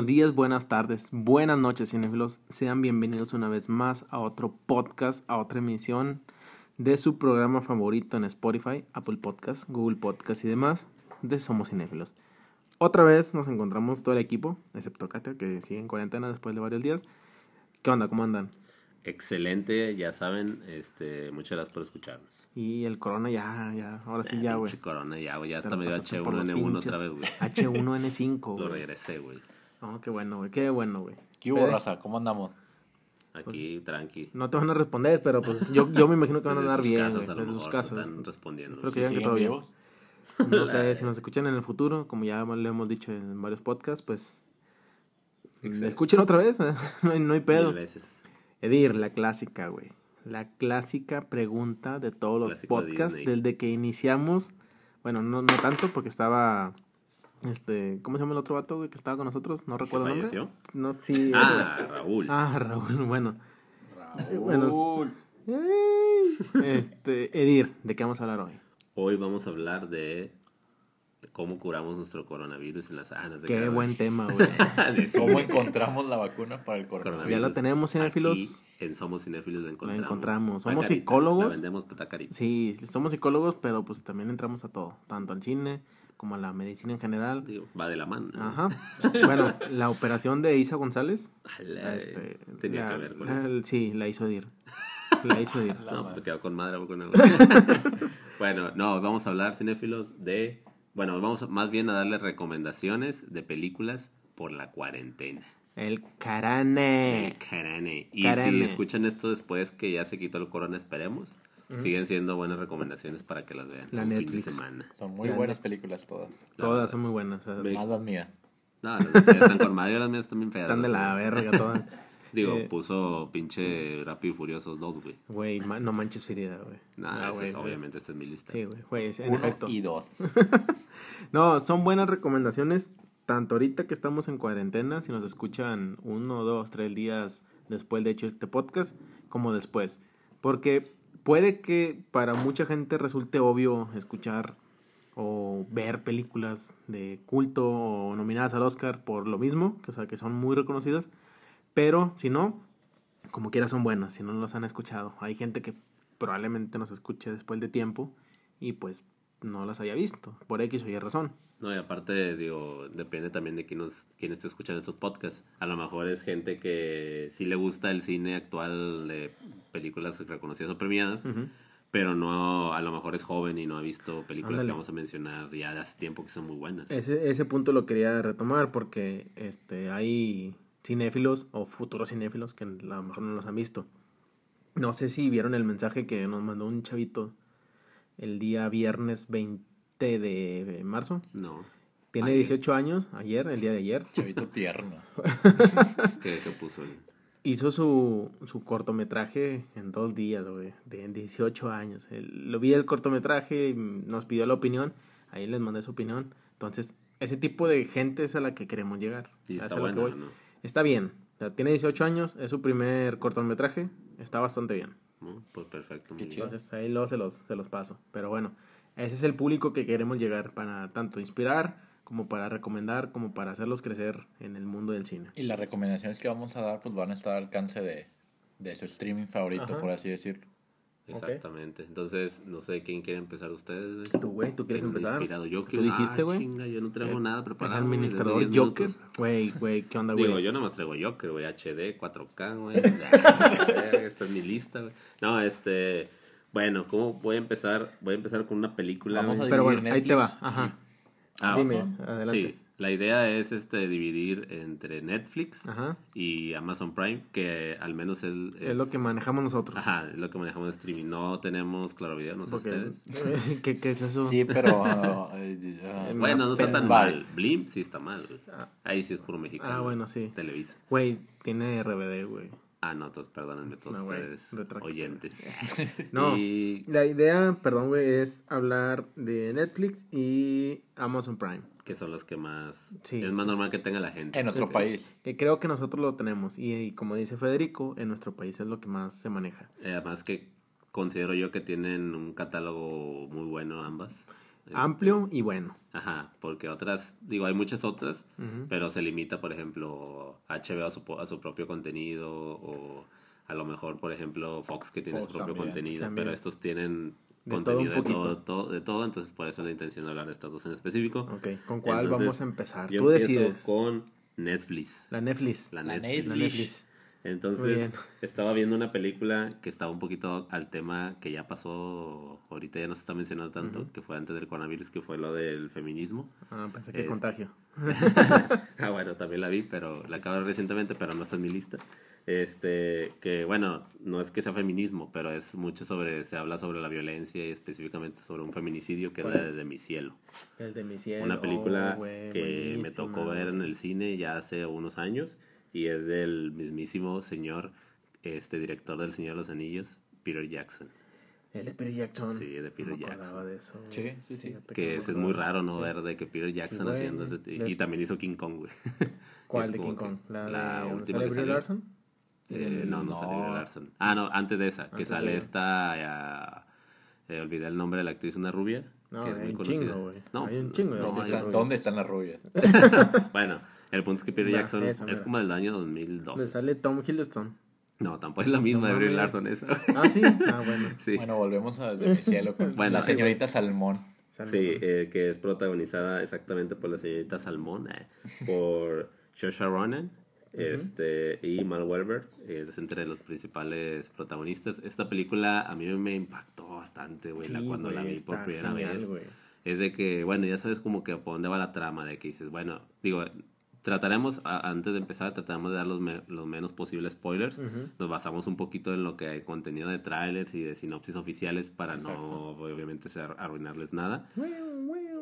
Buenos días, buenas tardes, buenas noches, cinéfilos. Sean bienvenidos una vez más a otro podcast, a otra emisión de su programa favorito en Spotify, Apple Podcast, Google Podcast y demás, de Somos Cinéfilos. Otra vez nos encontramos todo el equipo, excepto Katia, que sigue en cuarentena después de varios días. ¿Qué onda? ¿Cómo andan? Excelente, ya saben, este, muchas gracias por escucharnos. Y el corona ya, ya, ahora sí ya, güey. Corona ya, güey, ya hasta me dio pasaste por los H1N1 otra vez, güey. H1N5, Lo regresé, güey. No, qué bueno, güey, qué bueno, güey. ¿Qué hubo, raza? ¿Cómo andamos? Aquí, tranqui. No te van a responder, pero pues yo, yo me imagino que van a Desde andar sus bien, casas, güey, a lo desde sus casas. Están respondiendo. Creo que ¿Sí ya que todo bien. No sé si nos escuchan en el futuro, como ya lo hemos dicho en varios podcasts, pues escuchen otra vez, no hay, no hay pedo. Veces. Edir, la clásica, güey. La clásica pregunta de todos los Clásico de podcasts Disney. desde que iniciamos. Bueno, no, no tanto porque estaba este, ¿cómo se llama el otro vato, güey, que estaba con nosotros? No recuerdo el nombre. No, sí. Ah, Raúl. Ah, Raúl, bueno. Raúl. Este, Edir, ¿de qué vamos a hablar hoy? Hoy vamos a hablar de cómo curamos nuestro coronavirus en las sanas. Qué buen tema, güey. ¿Cómo encontramos la vacuna para el coronavirus? Ya lo tenemos, cinéfilos. Aquí, en Somos Cinéfilos lo encontramos. encontramos. Está Somos psicólogos. La vendemos. Sí, somos psicólogos, pero pues también entramos a todo, tanto al cine como a la medicina en general. Digo, va de la mano. ¿no? Ajá. Bueno, la operación de Isa González. Este, tenía la- que ver con la- eso. Sí, la hizo Dir. La hizo Dir. No, me quedo con madre con bueno, no, vamos a hablar, cinéfilos, de... Bueno, vamos más bien a darle recomendaciones de películas por la cuarentena. El El carane. carane. Y Carane. si escuchan esto después que ya se quitó el corona, esperemos, siguen siendo buenas recomendaciones para que las vean. La un Netflix. fin de semana. Son muy La buenas películas todas. La Todas verdad. son muy buenas. o sea, Ve- Más las mías. No, las mías están con madre, las mías también feas. Están de la verga todas. Digo, Eh, puso pinche Rápido y Furioso 2, güey. Güey, ma- no manches Frida, güey. Ah, es- obviamente esta es mi lista. Sí, güey, Uno efecto. y dos. No, son buenas recomendaciones, tanto ahorita que estamos en cuarentena, si nos escuchan uno, dos, tres días después de hecho este podcast, como después. Porque puede que para mucha gente resulte obvio escuchar o ver películas de culto o nominadas al Oscar por lo mismo, que, o sea, que son muy reconocidas, pero si no, como quiera son buenas, si no los han escuchado. Hay gente que probablemente nos escuche después de tiempo y pues no las haya visto, por X o Y razón. No, y aparte, digo, depende también de quién, nos, quién esté escuchando estos podcasts. A lo mejor es gente que sí le gusta el cine actual de películas reconocidas o premiadas, pero no, a lo mejor es joven y no ha visto películas Ándale. que vamos a mencionar ya de hace tiempo que son muy buenas. Ese, ese punto lo quería retomar porque este, hay cinéfilos o futuros cinéfilos que a lo mejor no los han visto. No sé si vieron el mensaje que nos mandó un chavito el día viernes 20 de marzo. No. Tiene Ayer. 18 años, ayer, el día de ayer. Chavito tierno. ¿Qué, qué puso? Hizo su, su cortometraje en dos días, güey, de 18 años. Él- lo vi el cortometraje, y nos pidió la opinión, ahí les mandé su opinión. Entonces, ese tipo de gente es a la que queremos llegar. Está eso es a lo que bueno, voy. ¿no? Está bien. O sea, tiene 18 años, es su primer cortometraje, está bastante bien. ¿No? Pues perfecto. Muy. Entonces, ahí luego se los, se los paso. Pero bueno, ese es el público que queremos llegar para tanto inspirar, como para recomendar, como para hacerlos crecer en el mundo del cine. Y las recomendaciones que vamos a dar pues van a estar al alcance de, de su streaming favorito, Ajá. por así decirlo. Exactamente. Entonces, no sé quién quiere empezar ustedes. güey? Tú, güey, ¿tú quieres empezar? Inspirado. Yo ¿Tú dijiste, güey? chinga, yo no traigo nada El preparado. desde administrador 10 Joker. Güey, güey, ¿qué onda, güey? Digo, yo nada más traigo Joker, güey, HD, 4K, güey. Esta es mi lista, güey. No, este, bueno, ¿cómo voy a empezar? Voy a empezar con una película. Vamos a. Pero bueno, ahí te va. Ajá. Ah, Dime, ojo. adelante. Sí, la idea es este dividir entre Netflix Ajá. y Amazon Prime, que al menos el, Es lo que manejamos nosotros. Ajá, es lo que manejamos de streaming. No tenemos claro video, no sé Porque, ustedes. ¿qué, ¿Qué es eso? Sí, pero... ah, eh, ah, Bueno, no está tan mal. Blimp sí está mal, güey. Ahí sí es puro mexicano. Ah, bueno, sí. Televisa. Güey, tiene RBD, güey. Ah, no, to- perdónenme todos No, ustedes, retráctate. oyentes. No, Y la idea, perdón, güey, es hablar de Netflix y Amazon Prime. Que son los que más... Sí, es más sí. normal que tenga la gente. En nuestro país. Que creo que nosotros lo tenemos. Y, y como dice Federico, en nuestro país es lo que más se maneja. Eh, Además que considero yo que tienen un catálogo muy bueno ambas. Amplio y bueno. Ajá, porque otras, digo, hay muchas otras, pero se limita, por ejemplo, HBO a su, a su propio contenido o a lo mejor, por ejemplo, Fox que tiene Fox su propio también. contenido, También. pero estos tienen De contenido todo un de todo, poquito. todo- de todo, entonces por eso la intención de hablar de estas dos en específico. Ok, ¿con cuál Entonces, vamos a empezar? Yo Tú decides. con Netflix. La Netflix. La La Netflix. La Netflix. Entonces, estaba viendo una película que estaba un poquito al tema que ya pasó, ahorita ya no se está mencionando tanto, que fue antes del coronavirus, que fue lo del feminismo. Ah, pensé que Es- contagio. Ah, bueno, también la vi, pero la acabo recientemente, pero no está en mi lista. Este, que bueno, no es que sea feminismo, pero es mucho sobre, se habla sobre la violencia y específicamente sobre un feminicidio que es la ¿Cuál de es? De mi cielo. El de mi cielo. Una película Oh, güey, que me buenísima, tocó ver en el cine ya hace unos años y es del mismísimo señor, este director del Señor de los Anillos, Peter Jackson. El de Peter Jackson. Sí, de Peter No me Jackson. acordaba de eso. Sí, sí, sí. Que es, es muy raro no ver de que Peter Jackson güey. haciendo ese... Y también hizo King Kong, güey. ¿Cuál de King que Kong? ¿La, la de última ¿sale que Brie salió. Larson? Eh, no, no, No. sale Brie Larson. Ah, no, antes de esa, que sale esta... ah, eh, olvidé el nombre de la actriz, una rubia. No, que es hay muy un conocida. chingo, güey. No, Hay pues, un chingo de no, ¿Dónde, hay hay- están, un- ¿Dónde están las rubias? Bueno, el punto es que Peter Jackson esa, es como del año Le 2012. sale Tom Hiddleston. No, tampoco es la misma No de Brie. Larson esa. Ah, sí. Ah, bueno. sí. Bueno, volvemos a de mi cielo con Bueno, la sí, señorita Salmón. Sí, eh, que es protagonizada exactamente por la señorita Salmón, eh, por Saoirse Ronan este, y Mal Weber, eh, es entre los principales protagonistas. Esta película a mí me impactó bastante, güey, la- cuando la vi por primera genial, vez. Es de que, bueno, ya sabes como que por dónde va la trama, de que dices, bueno, digo, trataremos, a- antes de empezar, trataremos de dar los, me- los menos posibles spoilers. Nos basamos un poquito en lo que hay contenido de trailers y de sinopsis oficiales para no, obviamente, ser- arruinarles nada.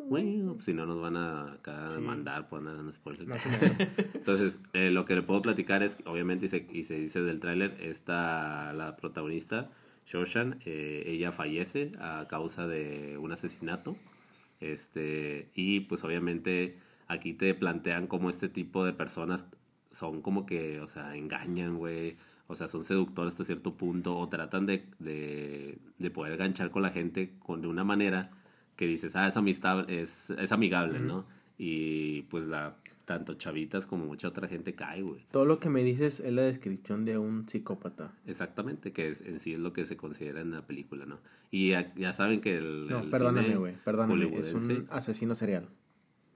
Bueno, si no nos van a acá demandar por nada, no spoilers. Más o menos. Entonces, eh, lo que le puedo platicar es, obviamente, y se, y se dice del tráiler, está la protagonista, Shoshan, eh, ella fallece a causa de un asesinato. Este, y pues obviamente aquí te plantean cómo este tipo de personas son como que, o sea, engañan, güey. O sea, son seductores hasta cierto punto o tratan de, de, de poder ganchar con la gente con, de una manera que dices, ah, es, amistad, es, es amigable, ¿no? Y pues la, tanto chavitas como mucha otra gente cae, güey. Todo lo que me dices es la descripción de un psicópata. Exactamente, que es, en sí es lo que se considera en la película, ¿no? Y ya, ya saben que el. No, el perdóname, güey. Perdóname. Es un asesino serial.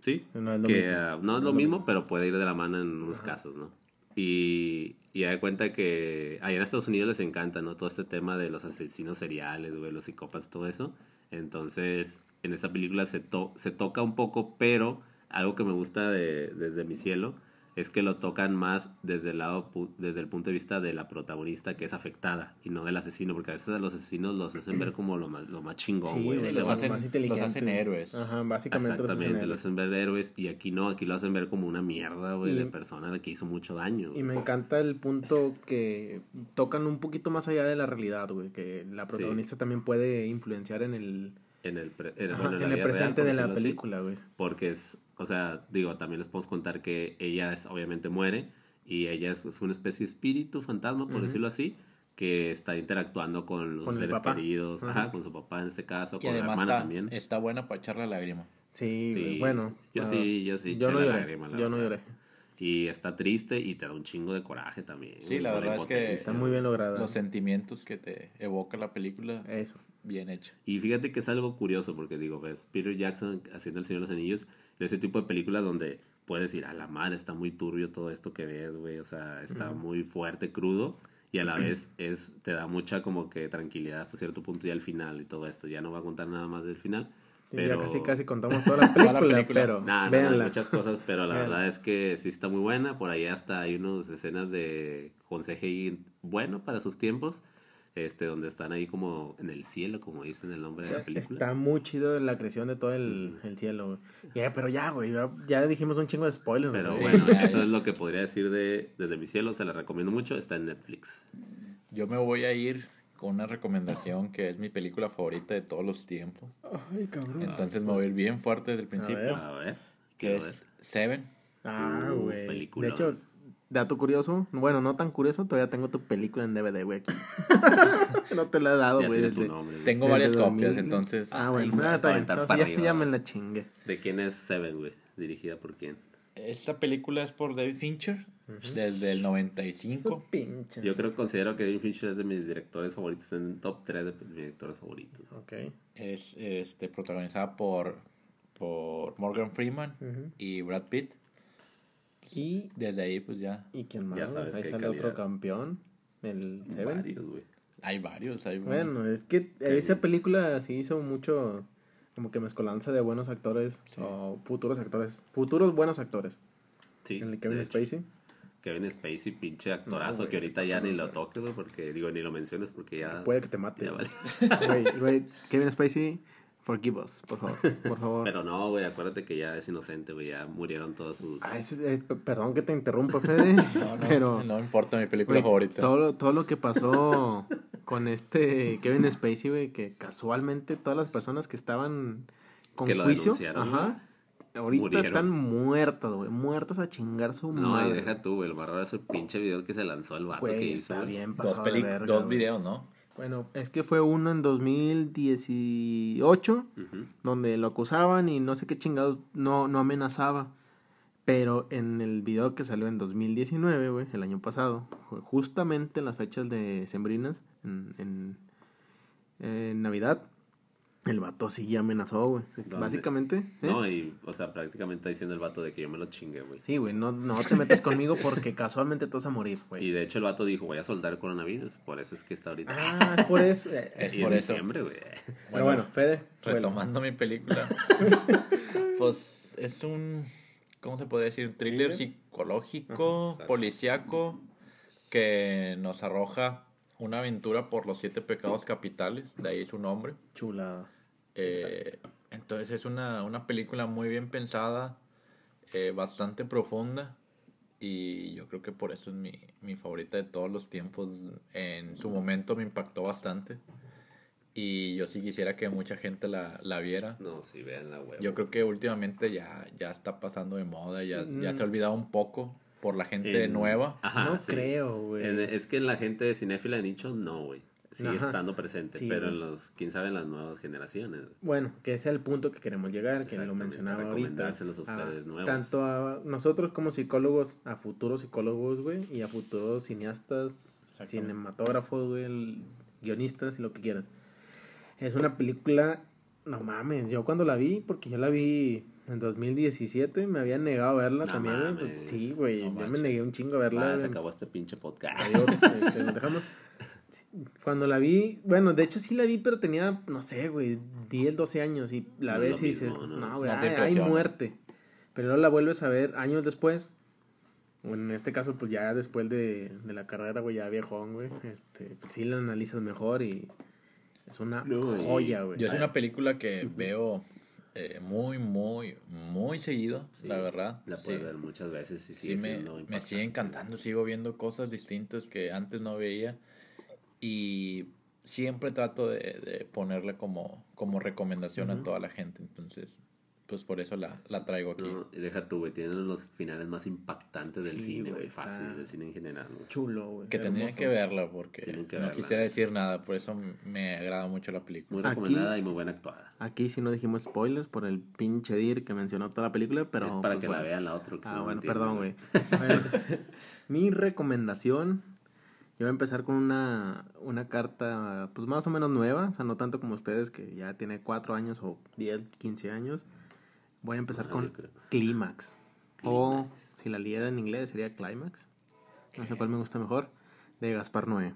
Sí, No es lo que mismo. ah, no es lo mismo, pero puede ir de la mano en unos casos, ¿no? Y, y hay cuenta que allá en Estados Unidos les encanta, ¿no? Todo este tema de los asesinos seriales, güey, los psicópatas, todo eso. Entonces, en esta película se, to- se toca un poco, pero algo que me gusta de, desde mi cielo es que lo tocan más desde el lado pu- desde el punto de vista de la protagonista que es afectada y no del asesino porque a veces a los asesinos los hacen ver como lo más, lo más chingón Sí, güey Sí, los hacen- más los hacen héroes. Ajá, básicamente los hacen Exactamente, héroes. los hacen ver héroes y aquí no, aquí lo hacen ver como una mierda, güey, Y- de persona a la que hizo mucho daño. Y me encanta el punto que tocan un poquito más allá de la realidad, güey. Que la protagonista también puede influenciar en el, En el, pre- en, ajá, bueno, en la el vida real, presente de la película, güey. porque es, o sea, digo, también les podemos contar que ella es, obviamente muere y ella es, es una especie de espíritu, fantasma, por decirlo así, que está interactuando con los Con seres queridos, Ajá. ajá, con su papá en este caso, Y con la hermana está, también. está buena para echar la lágrima. Sí, Sí, bueno. yo ah, sí, yo sí Yo no lloré. lágrima, yo no lloré. Y está triste y te da un chingo de coraje también. Sí, la verdad es que. Está muy bien lograda. Los sentimientos que te evoca la película, Eso. bien hecho. Y fíjate que es algo curioso porque digo, ves, Peter Jackson haciendo El Señor de los Anillos, de ese tipo de películas donde puedes decir, a la madre, está muy turbio todo esto que ves, güey, o sea, está muy fuerte, crudo, y a la vez es te da mucha como que tranquilidad hasta cierto punto ya al final y todo esto. Ya no voy a contar nada más del final. Sí, Pero... Ya casi casi contamos toda la película, la película. pero Nah, no, no, muchas cosas, pero la verdad es que sí está muy buena. Por ahí hasta hay unas escenas de con CGI bueno para sus tiempos, este donde están ahí como en el cielo, como dicen el nombre de la película. Está muy chido la creación de todo el, el cielo, güey. Pero ya, güey, ya, ya dijimos un chingo de spoilers, Pero güey. bueno, eso es lo que podría decir de Desde mi cielo, se la recomiendo mucho, está en Netflix. Yo me voy a ir con una recomendación que es mi película favorita de todos los tiempos. Ay, cabrón. Entonces me voy a ir bien fuerte desde el principio. A ver, Que es Seven. Ah, Uh, güey. De hecho, dato curioso, bueno, no tan curioso, todavía tengo tu película en DVD, güey, aquí. no te la he dado, güey. desde-. Tengo desde varias 2000. copias, entonces. Ah, bueno, está va a Entonces, para ya, me la chingué. ¿De quién es Seven, güey? ¿Dirigida por quién? Esta película es por David Fincher, desde el 95. Su pinche. Yo creo que considero que David Fincher es de mis directores favoritos, en el top 3 de mis directores favoritos. Ok. Es este, protagonizada por, por Morgan Freeman y Brad Pitt. Y, Desde ahí, pues ya ¿y quién más? Ya sabes Ahí que hay sale otro campeón, el Seven. Varios, güey. hay varios. Hay Bueno, es que esa película sí hizo mucho como que mezcolanza de buenos actores o futuros actores, futuros buenos actores. Sí, el de Kevin. Spacey. Kevin Spacey, pinche actorazo, güey, que ahorita ya ni lo toques, güey, porque digo, ni lo menciones porque ya. Puede que te mate. Ya vale. Güey, güey, Kevin Spacey, forgive us, por favor, por favor. Pero no, güey, acuérdate que ya es inocente, güey, ya murieron todos sus. Ah, eso es- eh, perdón que te interrumpa, Fede, No, no, pero no importa mi película güey, favorita. todo, lo- todo lo que pasó con este Kevin Spacey, güey, que casualmente todas las personas que estaban con Que lo juicio, denunciaron, ajá, ahorita Murieron. están muertas, güey, muertas a chingar su No, madre. y deja tú, güey, el barro es el pinche video que se lanzó el vato que Güey, hizo. está bien dos, pasado de verga, dos videos, ¿no? Bueno, es que fue uno en 2018, Ujú. donde lo acusaban y no sé qué chingados, no, no amenazaba. Pero en el video que salió en 2019, güey, el año pasado, justamente en las fechas de Sembrinas, en, en, en Navidad, el vato sí amenazó, güey. Básicamente. ¿eh? No, y, o sea, prácticamente está diciendo el vato de que yo me lo chingue, güey. Sí, güey, no, no te metas conmigo porque casualmente te vas a morir, Y güey. de hecho el vato dijo, voy a soltar el coronavirus, por eso es que está ahorita. Ah, es por eso. eh, Es Y por en eso. diciembre, güey. Pero bueno, Fede. Retomando mi película. pues es un. ¿Cómo se podría decir? Un thriller psicológico, exacto. policíaco, que nos arroja una aventura por los siete pecados capitales. De ahí su nombre. Chulada. Eh, entonces es una, una película muy bien pensada, eh, bastante profunda. Y yo creo que por eso es mi, mi favorita de todos los tiempos. En su momento me impactó bastante. Y yo sí quisiera que mucha gente la, la viera. No, sí, vean la güey. Yo creo que últimamente ya, ya está pasando de moda, ya, ya Mm. se ha olvidado un poco por la gente En- nueva. Ajá, no sí. creo, güey. Es que en la gente de cinéfila de nicho, no, güey. Sigue Ajá. estando presente, Sí, pero en los, quién sabe, en las nuevas generaciones. Bueno, que ese es el punto que queremos llegar, que lo mencionaba ahorita. a ustedes nuevos. Tanto a nosotros como psicólogos, a futuros psicólogos, güey, y a futuros cineastas, cinematógrafos, güey, guionistas y lo que quieras. Es una película, no mames, yo cuando la vi, porque yo la vi en 2017, me había negado a verla No también, güey. mames. pues, Sí, güey, No yo me negué un chingo a verla. Ah, se acabó este pinche podcast. Adiós, este, nos dejamos. Cuando la vi, bueno, de hecho sí la vi, pero tenía, no sé, güey, 10, 12 años y la No es ves y dices, mismo, ¿no? no, güey, hay, hay muerte. Pero luego la vuelves a ver años después. Bueno, en este caso, pues ya después de, de la carrera, güey, ya viejón, güey, este, pues, sí la analizas mejor y es una No, joya, güey. Yo es una película que veo eh, muy, muy, muy seguido, Sí, la verdad. La Sí. puedes ver muchas veces y Sí, sigue me, siendo me impactante. sigue encantando, sigo viendo cosas distintas que antes no veía y siempre trato de, de ponerle como, como recomendación a toda la gente, entonces pues por eso la, la traigo aquí. No, deja tú, güey, tienen los finales más impactantes del Sí, cine, güey, fácil, del cine en general, güey. Chulo, güey. que tendrían hermoso. que verla porque Tienen que no verla. quisiera decir nada, por eso me agrada mucho la película. Muy Aquí- recomendada y muy buena actuada. Aquí sí no dijimos spoilers por el pinche Dir que mencionó toda la película, pero... es para pues, que bueno. la vean la otra. Ah, no bueno, perdón, güey. Mi recomendación, yo voy a empezar con una, una carta, pues más o menos nueva, o sea, no tanto como ustedes, que ya tiene 4 años o 10, 15 años. Voy a empezar Ah, con. Clímax. O, si la liera en inglés, sería Climax. No sé cuál me gusta mejor. De Gaspar Noé.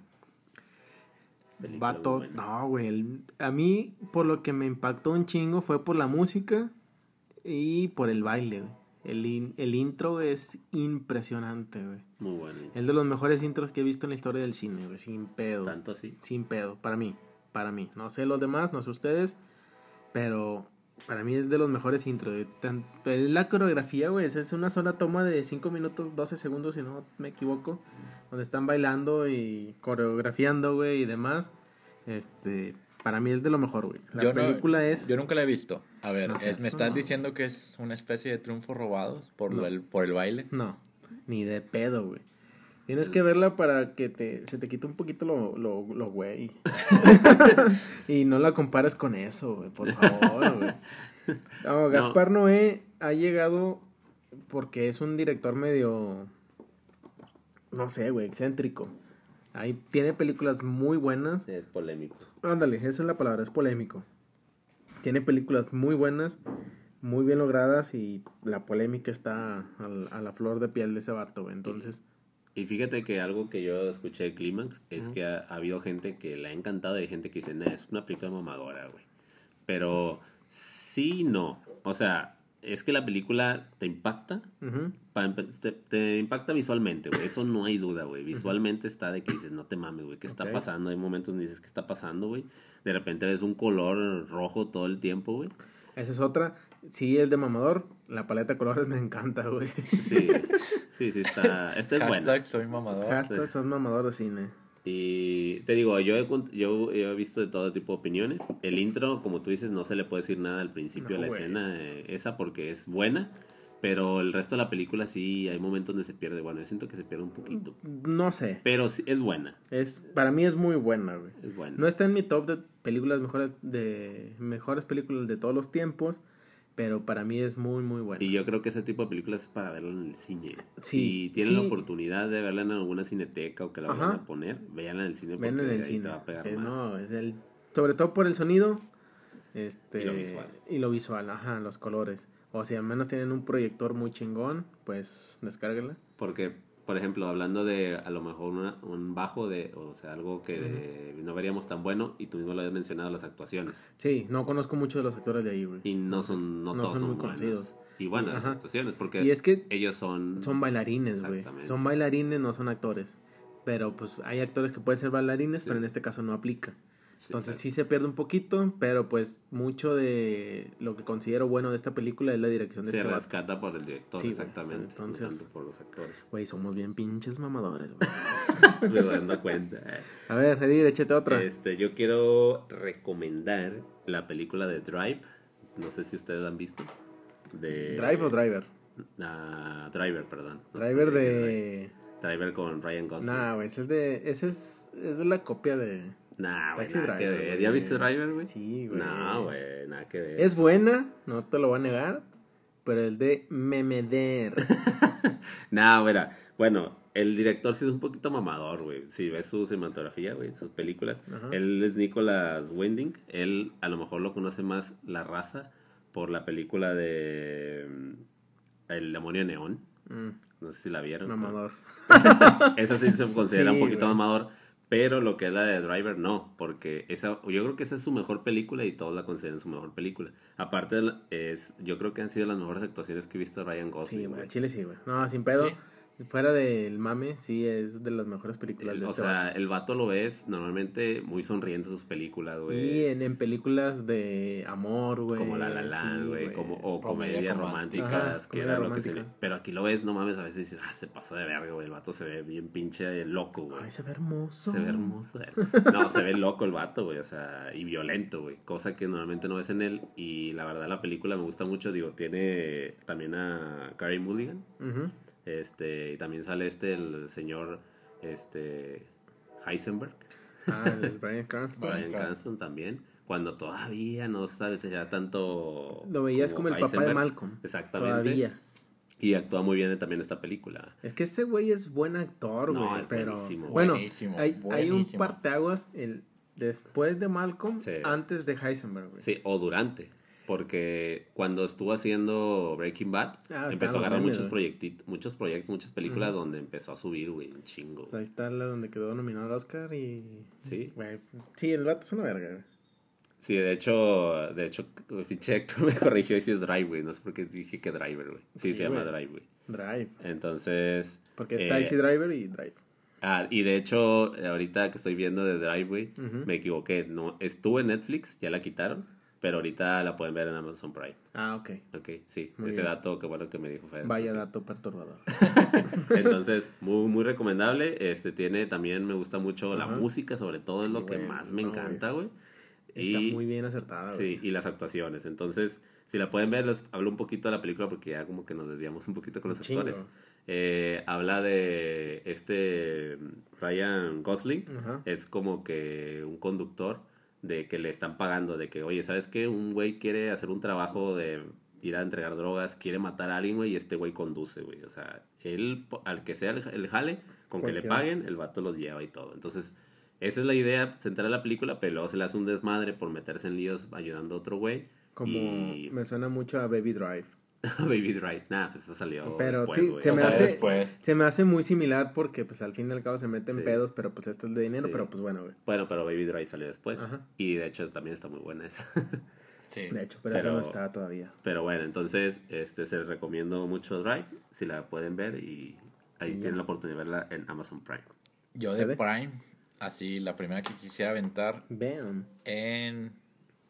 Película Vato, no, güey. el- A mí, por lo que me impactó un chingo, fue por la música y por el baile, güey. El, in- el intro es impresionante, güey. Muy buena. Es de los mejores intros que he visto en la historia del cine, güey. Sin pedo. Tanto así. Sin pedo. Para mí. Para mí. No sé los demás, no sé ustedes. Pero para mí es de los mejores intros. Tan- Es la coreografía, güey. Es una sola toma de 5 minutos, 12 segundos, si no me equivoco. Donde están bailando y coreografiando, güey, y demás. Este. Para mí es de lo mejor, güey. La Yo no- película es. Yo nunca la he visto. A ver, No es- seas ¿me estás diciendo que es una especie de triunfos robados por, el, por el baile? No. Ni de pedo, güey. Tienes que verla para que te, se te quite un poquito lo, lo, lo güey. y no la compares con eso, güey, por favor, güey. No, Gaspar Noé ha llegado porque es un director medio, no sé, güey, excéntrico. Ahí tiene películas muy buenas. Es polémico. Ándale, esa es la palabra, es polémico. Tiene películas muy buenas, muy bien logradas y la polémica está a, la flor de piel de ese vato, güey. Entonces... Y fíjate que algo que yo escuché de Clímax es que ha, habido gente que le ha encantado y hay gente que dice, nah, es una película mamadora, güey. Pero sí, no. O sea, es que la película te impacta. te, impacta visualmente, güey. Eso no hay duda, güey. Visualmente está de que dices, no te mames, güey. ¿Qué está pasando? Hay momentos donde dices, ¿qué está pasando, güey? De repente ves un color rojo todo el tiempo, güey. Esa es otra. Sí, es de mamador. La paleta de colores me encanta, güey. Sí, sí, sí, está. Este es Hashtag soy mamador. Hashtag soy mamador de cine. Y te digo, yo he, yo he visto de todo tipo de opiniones. El intro, como tú dices, no se le puede decir nada al principio de la escena eh, esa porque es buena. Pero el resto de la película sí hay momentos donde se pierde. Bueno, yo siento que se pierde un poquito. No sé. Pero sí, es buena. Es, para mí es muy buena, güey. Es buena. No está en mi top de películas mejores, de mejores películas de todos los tiempos. Pero para mí es muy, muy bueno. Y yo creo que ese tipo de películas es para verla en el cine. si tienen la oportunidad de verla en alguna cineteca o que la vayan a poner, véanla en el cine porque en el cine. te va a pegar eh, más. No, es el, sobre todo por el sonido este, y lo visual. Y lo visual, ajá, los colores. O si al menos tienen un proyector muy chingón, pues descárguenla. Porque por ejemplo, hablando de a lo mejor un bajo de, o sea, algo que no veríamos tan bueno, y tú mismo lo habías mencionado, las actuaciones. Sí, no conozco mucho de los actores de ahí, güey. Y no son, no, todos son, muy conocidos. Y bueno, las actuaciones, porque y es que ellos son... Son bailarines, güey. Son bailarines, no son actores. Pero pues hay actores que pueden ser bailarines, pero en este caso no aplica. Entonces sí se pierde un poquito, pero pues mucho de lo que considero bueno de esta película es la dirección de se este rescata por el director, exactamente. Entonces, por los actores. Güey, somos bien pinches mamadores, güey. Me dando cuenta. A ver, Eddie, échate otra. Este, yo quiero recomendar la película de Drive. No sé si ustedes la han visto. De... ¿Drive o Driver? Ah, driver, perdón. driver de... Driver con Ryan Gosling. Nah, güey, ese es de... Ese es, es de la copia de... Nah, güey, nada que ver. ¿Ya viste Driver, güey? Sí, güey. No, güey, nada que ver. Es buena, no te lo voy a negar, pero el de Memeder. nah, güey, bueno, el director sí es un poquito mamador, güey. Si ves su cinematografía, güey, sus películas. Él es Nicholas Winding. Él a lo mejor lo conoce más la raza por la película de mm, El demonio neón. Mm. No sé si la vieron. Mamador. Esa sí se considera un poquito mamador pero lo que es la de Driver, no, porque esa, yo creo que esa es su mejor película y todos la consideran su mejor película. Aparte, es, yo creo que han sido las mejores actuaciones que he visto Ryan Gosling. Sí, güey, Chile sí, güey. No, sin pedo. Fuera del mame, sí es de las mejores películas el, de O este sea, el vato lo ves normalmente muy sonriente sus películas, güey. Y en, películas de amor, güey. Como La La Land, güey. como, o comedias románticas, que era lo que se Pero aquí lo ves, no mames, a veces dices, ah, se pasa de verga, güey. El vato se ve bien pinche loco, güey. Ay, se ve hermoso. Se ve hermoso. no, se ve loco el vato, güey. O sea, y violento, güey. Cosa que normalmente no ves en él. Y la verdad, la película me gusta mucho. Digo, tiene también a Carrie Mulligan. Este, y también sale este, el señor este, Heisenberg. Ah, el Brian Cranston. Brian Cranston también. Cuando todavía no sabes ya tanto. Lo veías como, el papá de Malcolm. Exactamente. Todavía. Y actúa muy bien también esta película. Es que ese güey es buen actor, güey. pero bueno, hay, hay, un parteaguas el después de Malcolm, antes de Heisenberg, güey. Sí, o durante. Porque cuando estuvo haciendo Breaking Bad, ah, empezó a agarrar muchos, proyectos, muchos proyectos, muchas películas donde empezó a subir, güey, un chingo. Pues ahí está la donde quedó nominado al Oscar y... Sí. sí, el vato es una verga, güey. Sí, de hecho, de hecho, pinche Héctor me corrigió y si es Drive, güey. No sé por qué dije que Driver, güey. Sí, se llama Drive, güey. Drive. Entonces... Porque está eh, Driver y Drive. Ah, y de hecho, ahorita que estoy viendo de Drive, güey, me equivoqué. No, estuvo en Netflix, ya la quitaron. Pero ahorita la pueden ver en Amazon Prime. Ah, ok. Ok, sí. ese dato, que bueno que me dijo Fede. Vaya dato perturbador. Entonces, muy, muy recomendable. Este tiene también, me gusta mucho la música, sobre todo es lo que más me encanta, güey. Está muy bien acertada. Sí, y las actuaciones. Entonces, Si la pueden ver, les hablo un poquito de la película porque ya como que nos desviamos un poquito con los Chingo. actores. Eh, habla de este Ryan Gosling. Ajá. Es como que un conductor de que le están pagando, de que, oye, ¿sabes qué? Un güey quiere hacer un trabajo de ir a entregar drogas, quiere matar a alguien, güey, y este güey conduce, güey. O sea, él, al que sea el, el jale, con que le paguen, el vato los lleva y todo. Entonces, esa es la idea central de la película, pero luego se le hace un desmadre por meterse en líos ayudando a otro güey. Como Y... me suena mucho a Baby Drive. Baby Drive. Nah, pues eso salió Pero después, sí, güey. se O me sea, hace después. se me hace muy similar porque pues al fin y al cabo se meten Sí. pedos, pero pues esto es de dinero, Sí. pero pues bueno, güey. Bueno, pero Baby Drive salió después. Ajá. Y de hecho también está muy buena esa. Sí. De hecho, pero, eso Pero- no está todavía. Pero bueno, entonces este se les recomiendo mucho Drive, si la pueden ver y ahí tienen la oportunidad de verla en Amazon Prime. Yo ¿Te de? Prime, así la primera que quisiera aventar Vean. en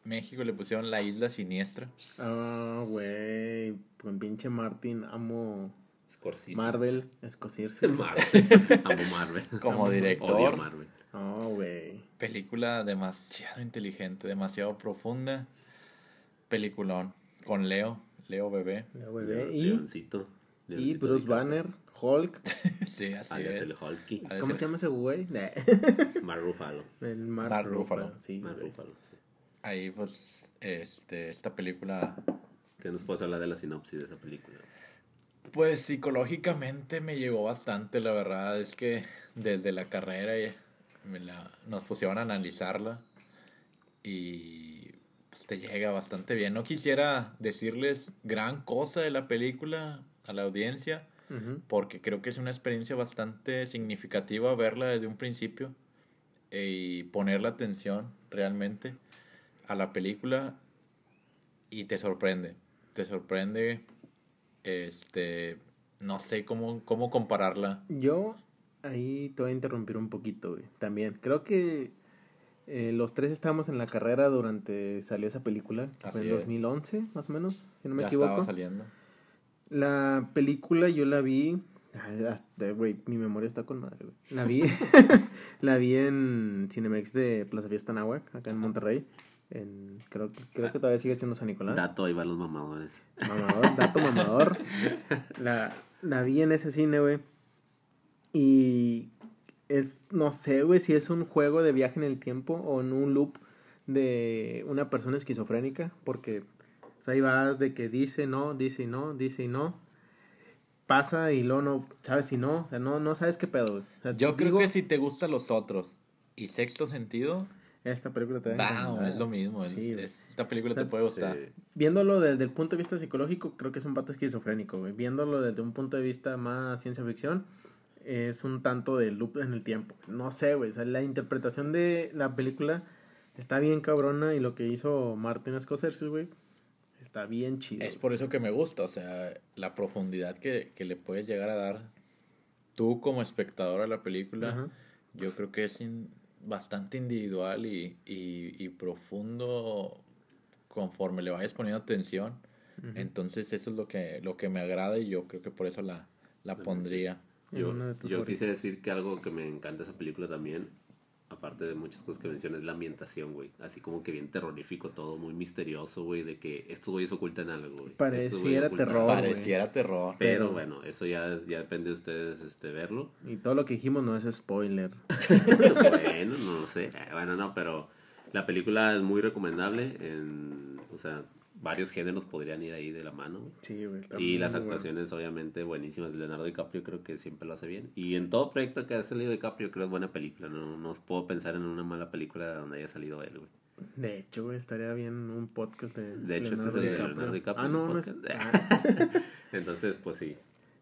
México le pusieron La Isla Siniestra. Ah, güey. Con pinche Martin, amo Scorsese. Marvel, escocirse. Marvel. Amo Marvel. Como Odio director, Marvel. Oh, güey. película demasiado inteligente, demasiado profunda. Peliculón. Con Leo, Leo bebé. Ya, bebé. Y, Leoncito. y Leoncito Bruce DiCaprio. Banner, Hulk. Sí, así Alias es. el Hulky. ¿Cómo se llama ese güey? Mark Ruffalo. El Ruffalo. Ruffalo. Sí, Mark güey. Ruffalo, sí. Ahí pues este esta película ¿Qué nos puedes hablar de la sinopsis de esa película? pues psicológicamente me llegó bastante, la verdad es que desde la carrera eh, me la, nos pusieron a analizarla y pues te llega bastante bien. No quisiera decirles gran cosa de la película a la audiencia porque creo que es una experiencia bastante significativa verla desde un principio eh, y ponerle atención realmente a la película y te sorprende, te sorprende, este, no sé cómo, cómo compararla. Yo ahí te voy a interrumpir un poquito, güey. También. Creo que eh, los tres estábamos en la carrera durante salió esa película, que fue Así en es. 2011, más o menos, si no me ya equivoco. estaba saliendo. La película yo la vi. hasta, Güey, mi memoria está con madre, güey. La vi. la vi en Cinemex de Plaza Fiesta Nahuac, acá en Monterrey. En, creo, creo que todavía sigue siendo San Nicolás. Dato, ahí van los mamadores. Mamador, dato mamador. La, la vi en ese cine, güey. Y es, no sé, güey, si es un juego de viaje en el tiempo o en un loop de una persona esquizofrénica. Porque o sea, ahí va de que dice no, dice y no, dice y no. Pasa y luego no sabes si no. O sea, no, no sabes qué pedo, güey. O sea, Yo creo digo, que si te gustan los otros y sexto sentido, Esta película te va wow, es lo mismo. es- Sí, es- esta película te O sea, puede gustar. Sí. Viéndolo desde el punto de vista psicológico, creo que es un vato esquizofrénico, güey. Viéndolo desde un punto de vista más ciencia ficción, es un tanto de loop en el tiempo. No sé, güey. O sea, la interpretación de la película está bien cabrona y lo que hizo Martin Scorsese, güey, está bien chido. Es por eso que me gusta, o sea, la profundidad que, que le puedes llegar a dar tú como espectador a la película, yo creo que es in- bastante individual y, y, y profundo conforme le vayas poniendo atención. Entonces eso es lo que, lo que me agrada y yo creo que por eso la, la pondría. Yo, yo quise decir que algo que me encanta esa película también, aparte de muchas cosas que mencioné, es la ambientación, güey. Así como que bien terrorífico todo, muy misterioso, güey, de que estos güeyes ocultan algo, güey. Pareciera terror, algo. Pareciera terror. Pero Pero- bueno, eso ya, ya depende de ustedes este, verlo. Y todo lo que dijimos no es spoiler. bueno, no lo sé. Bueno, no, pero la película es muy recomendable. En, o sea, varios géneros podrían ir ahí de la mano. güey. Sí, güey. Y las bueno. actuaciones obviamente buenísimas. Leonardo DiCaprio creo que siempre lo hace bien. Y en todo proyecto que ha salido DiCaprio creo que es buena película. No, no os puedo pensar en una mala película donde haya salido él, güey. De hecho, güey, estaría bien un podcast de. De hecho, este es el de Leonardo DiCaprio, Ah, no, no es. ah. Entonces, pues sí.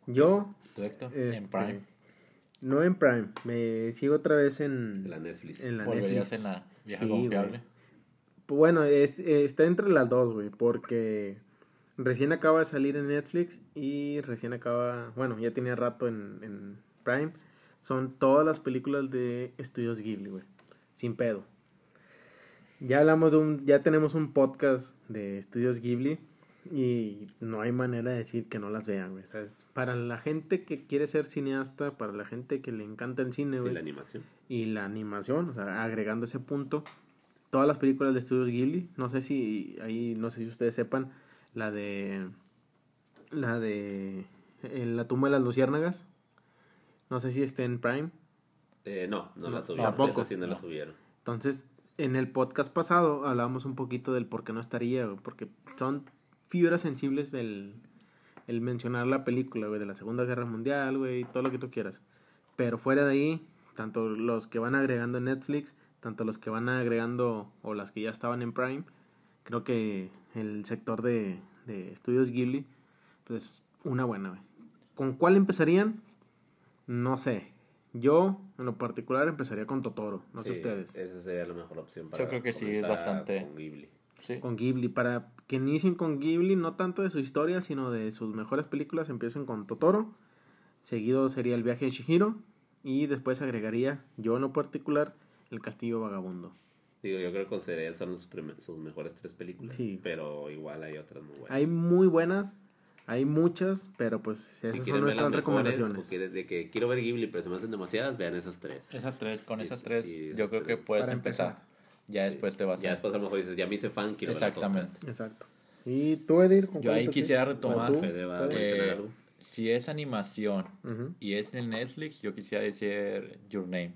Yo, ¿Tú, Héctor? este, En Prime. no en Prime. Me sigo otra vez en. La Netflix. En la Volverías Netflix. en la vieja Sí, confiable. güey. Bueno, es, está entre las dos, güey, porque recién acaba de salir en Netflix y recién acaba, bueno, ya tenía rato en, en Prime. Son todas las películas de Estudios Ghibli, güey, sin pedo. Ya hablamos de un, ya tenemos un podcast de Estudios Ghibli y no hay manera de decir que no las vean, güey. O sea, es para la gente que quiere ser cineasta, para la gente que le encanta el cine, Y güey la animación. y la animación, o sea, agregando ese punto, todas las películas de estudios Ghibli, no sé si ahí, no sé si ustedes sepan, la de la de en la tumba de las luciérnagas. No sé si esté en Prime. Eh, no, no, la subieron. tampoco. Esa sí no, la subieron. Entonces, en el podcast pasado hablábamos un poquito del por qué no estaría, porque son fibras sensibles el, el mencionar la película, güey, de la Segunda Guerra Mundial, güey, todo lo que tú quieras. Pero fuera de ahí, tanto los que van agregando en Netflix, tanto los que van agregando o las que ya estaban en Prime, creo que el sector de, de estudios Ghibli, pues una buena. ¿Con cuál empezarían? No sé. Yo, en lo particular, empezaría con Totoro, no sé Sí, ustedes. Esa sería la mejor opción para Yo creo que sí, es bastante- con Ghibli. Sí. Con Ghibli, para que inicien con Ghibli, no tanto de su historia, sino de sus mejores películas, empiecen con Totoro, seguido sería El viaje de Shihiro, y después agregaría, yo en lo particular, El castillo vagabundo. Digo, yo creo que consideraría son sus, sus mejores tres películas. Sí. Pero igual hay otras muy buenas. Hay muy buenas, hay muchas, pero pues si esas quieren son nuestras mejores, recomendaciones. quieres de que quiero ver Ghibli, pero se me hacen demasiadas, vean esas tres. Esas tres, con Y- esas tres, y esas yo creo que tres. puedes Para empezar. empezar. Ya Sí. después te vas Ya a... después a lo mejor dices, ya me hice fan, quiero Exactamente. ver las otras. Exacto. ¿Y tú, Edir? con Yo ahí quisiera ¿O retomar, tú? Fede va a ¿Puedes? mencionar Eh, si es animación Ujú. y es en Netflix, yo quisiera decir Your Name.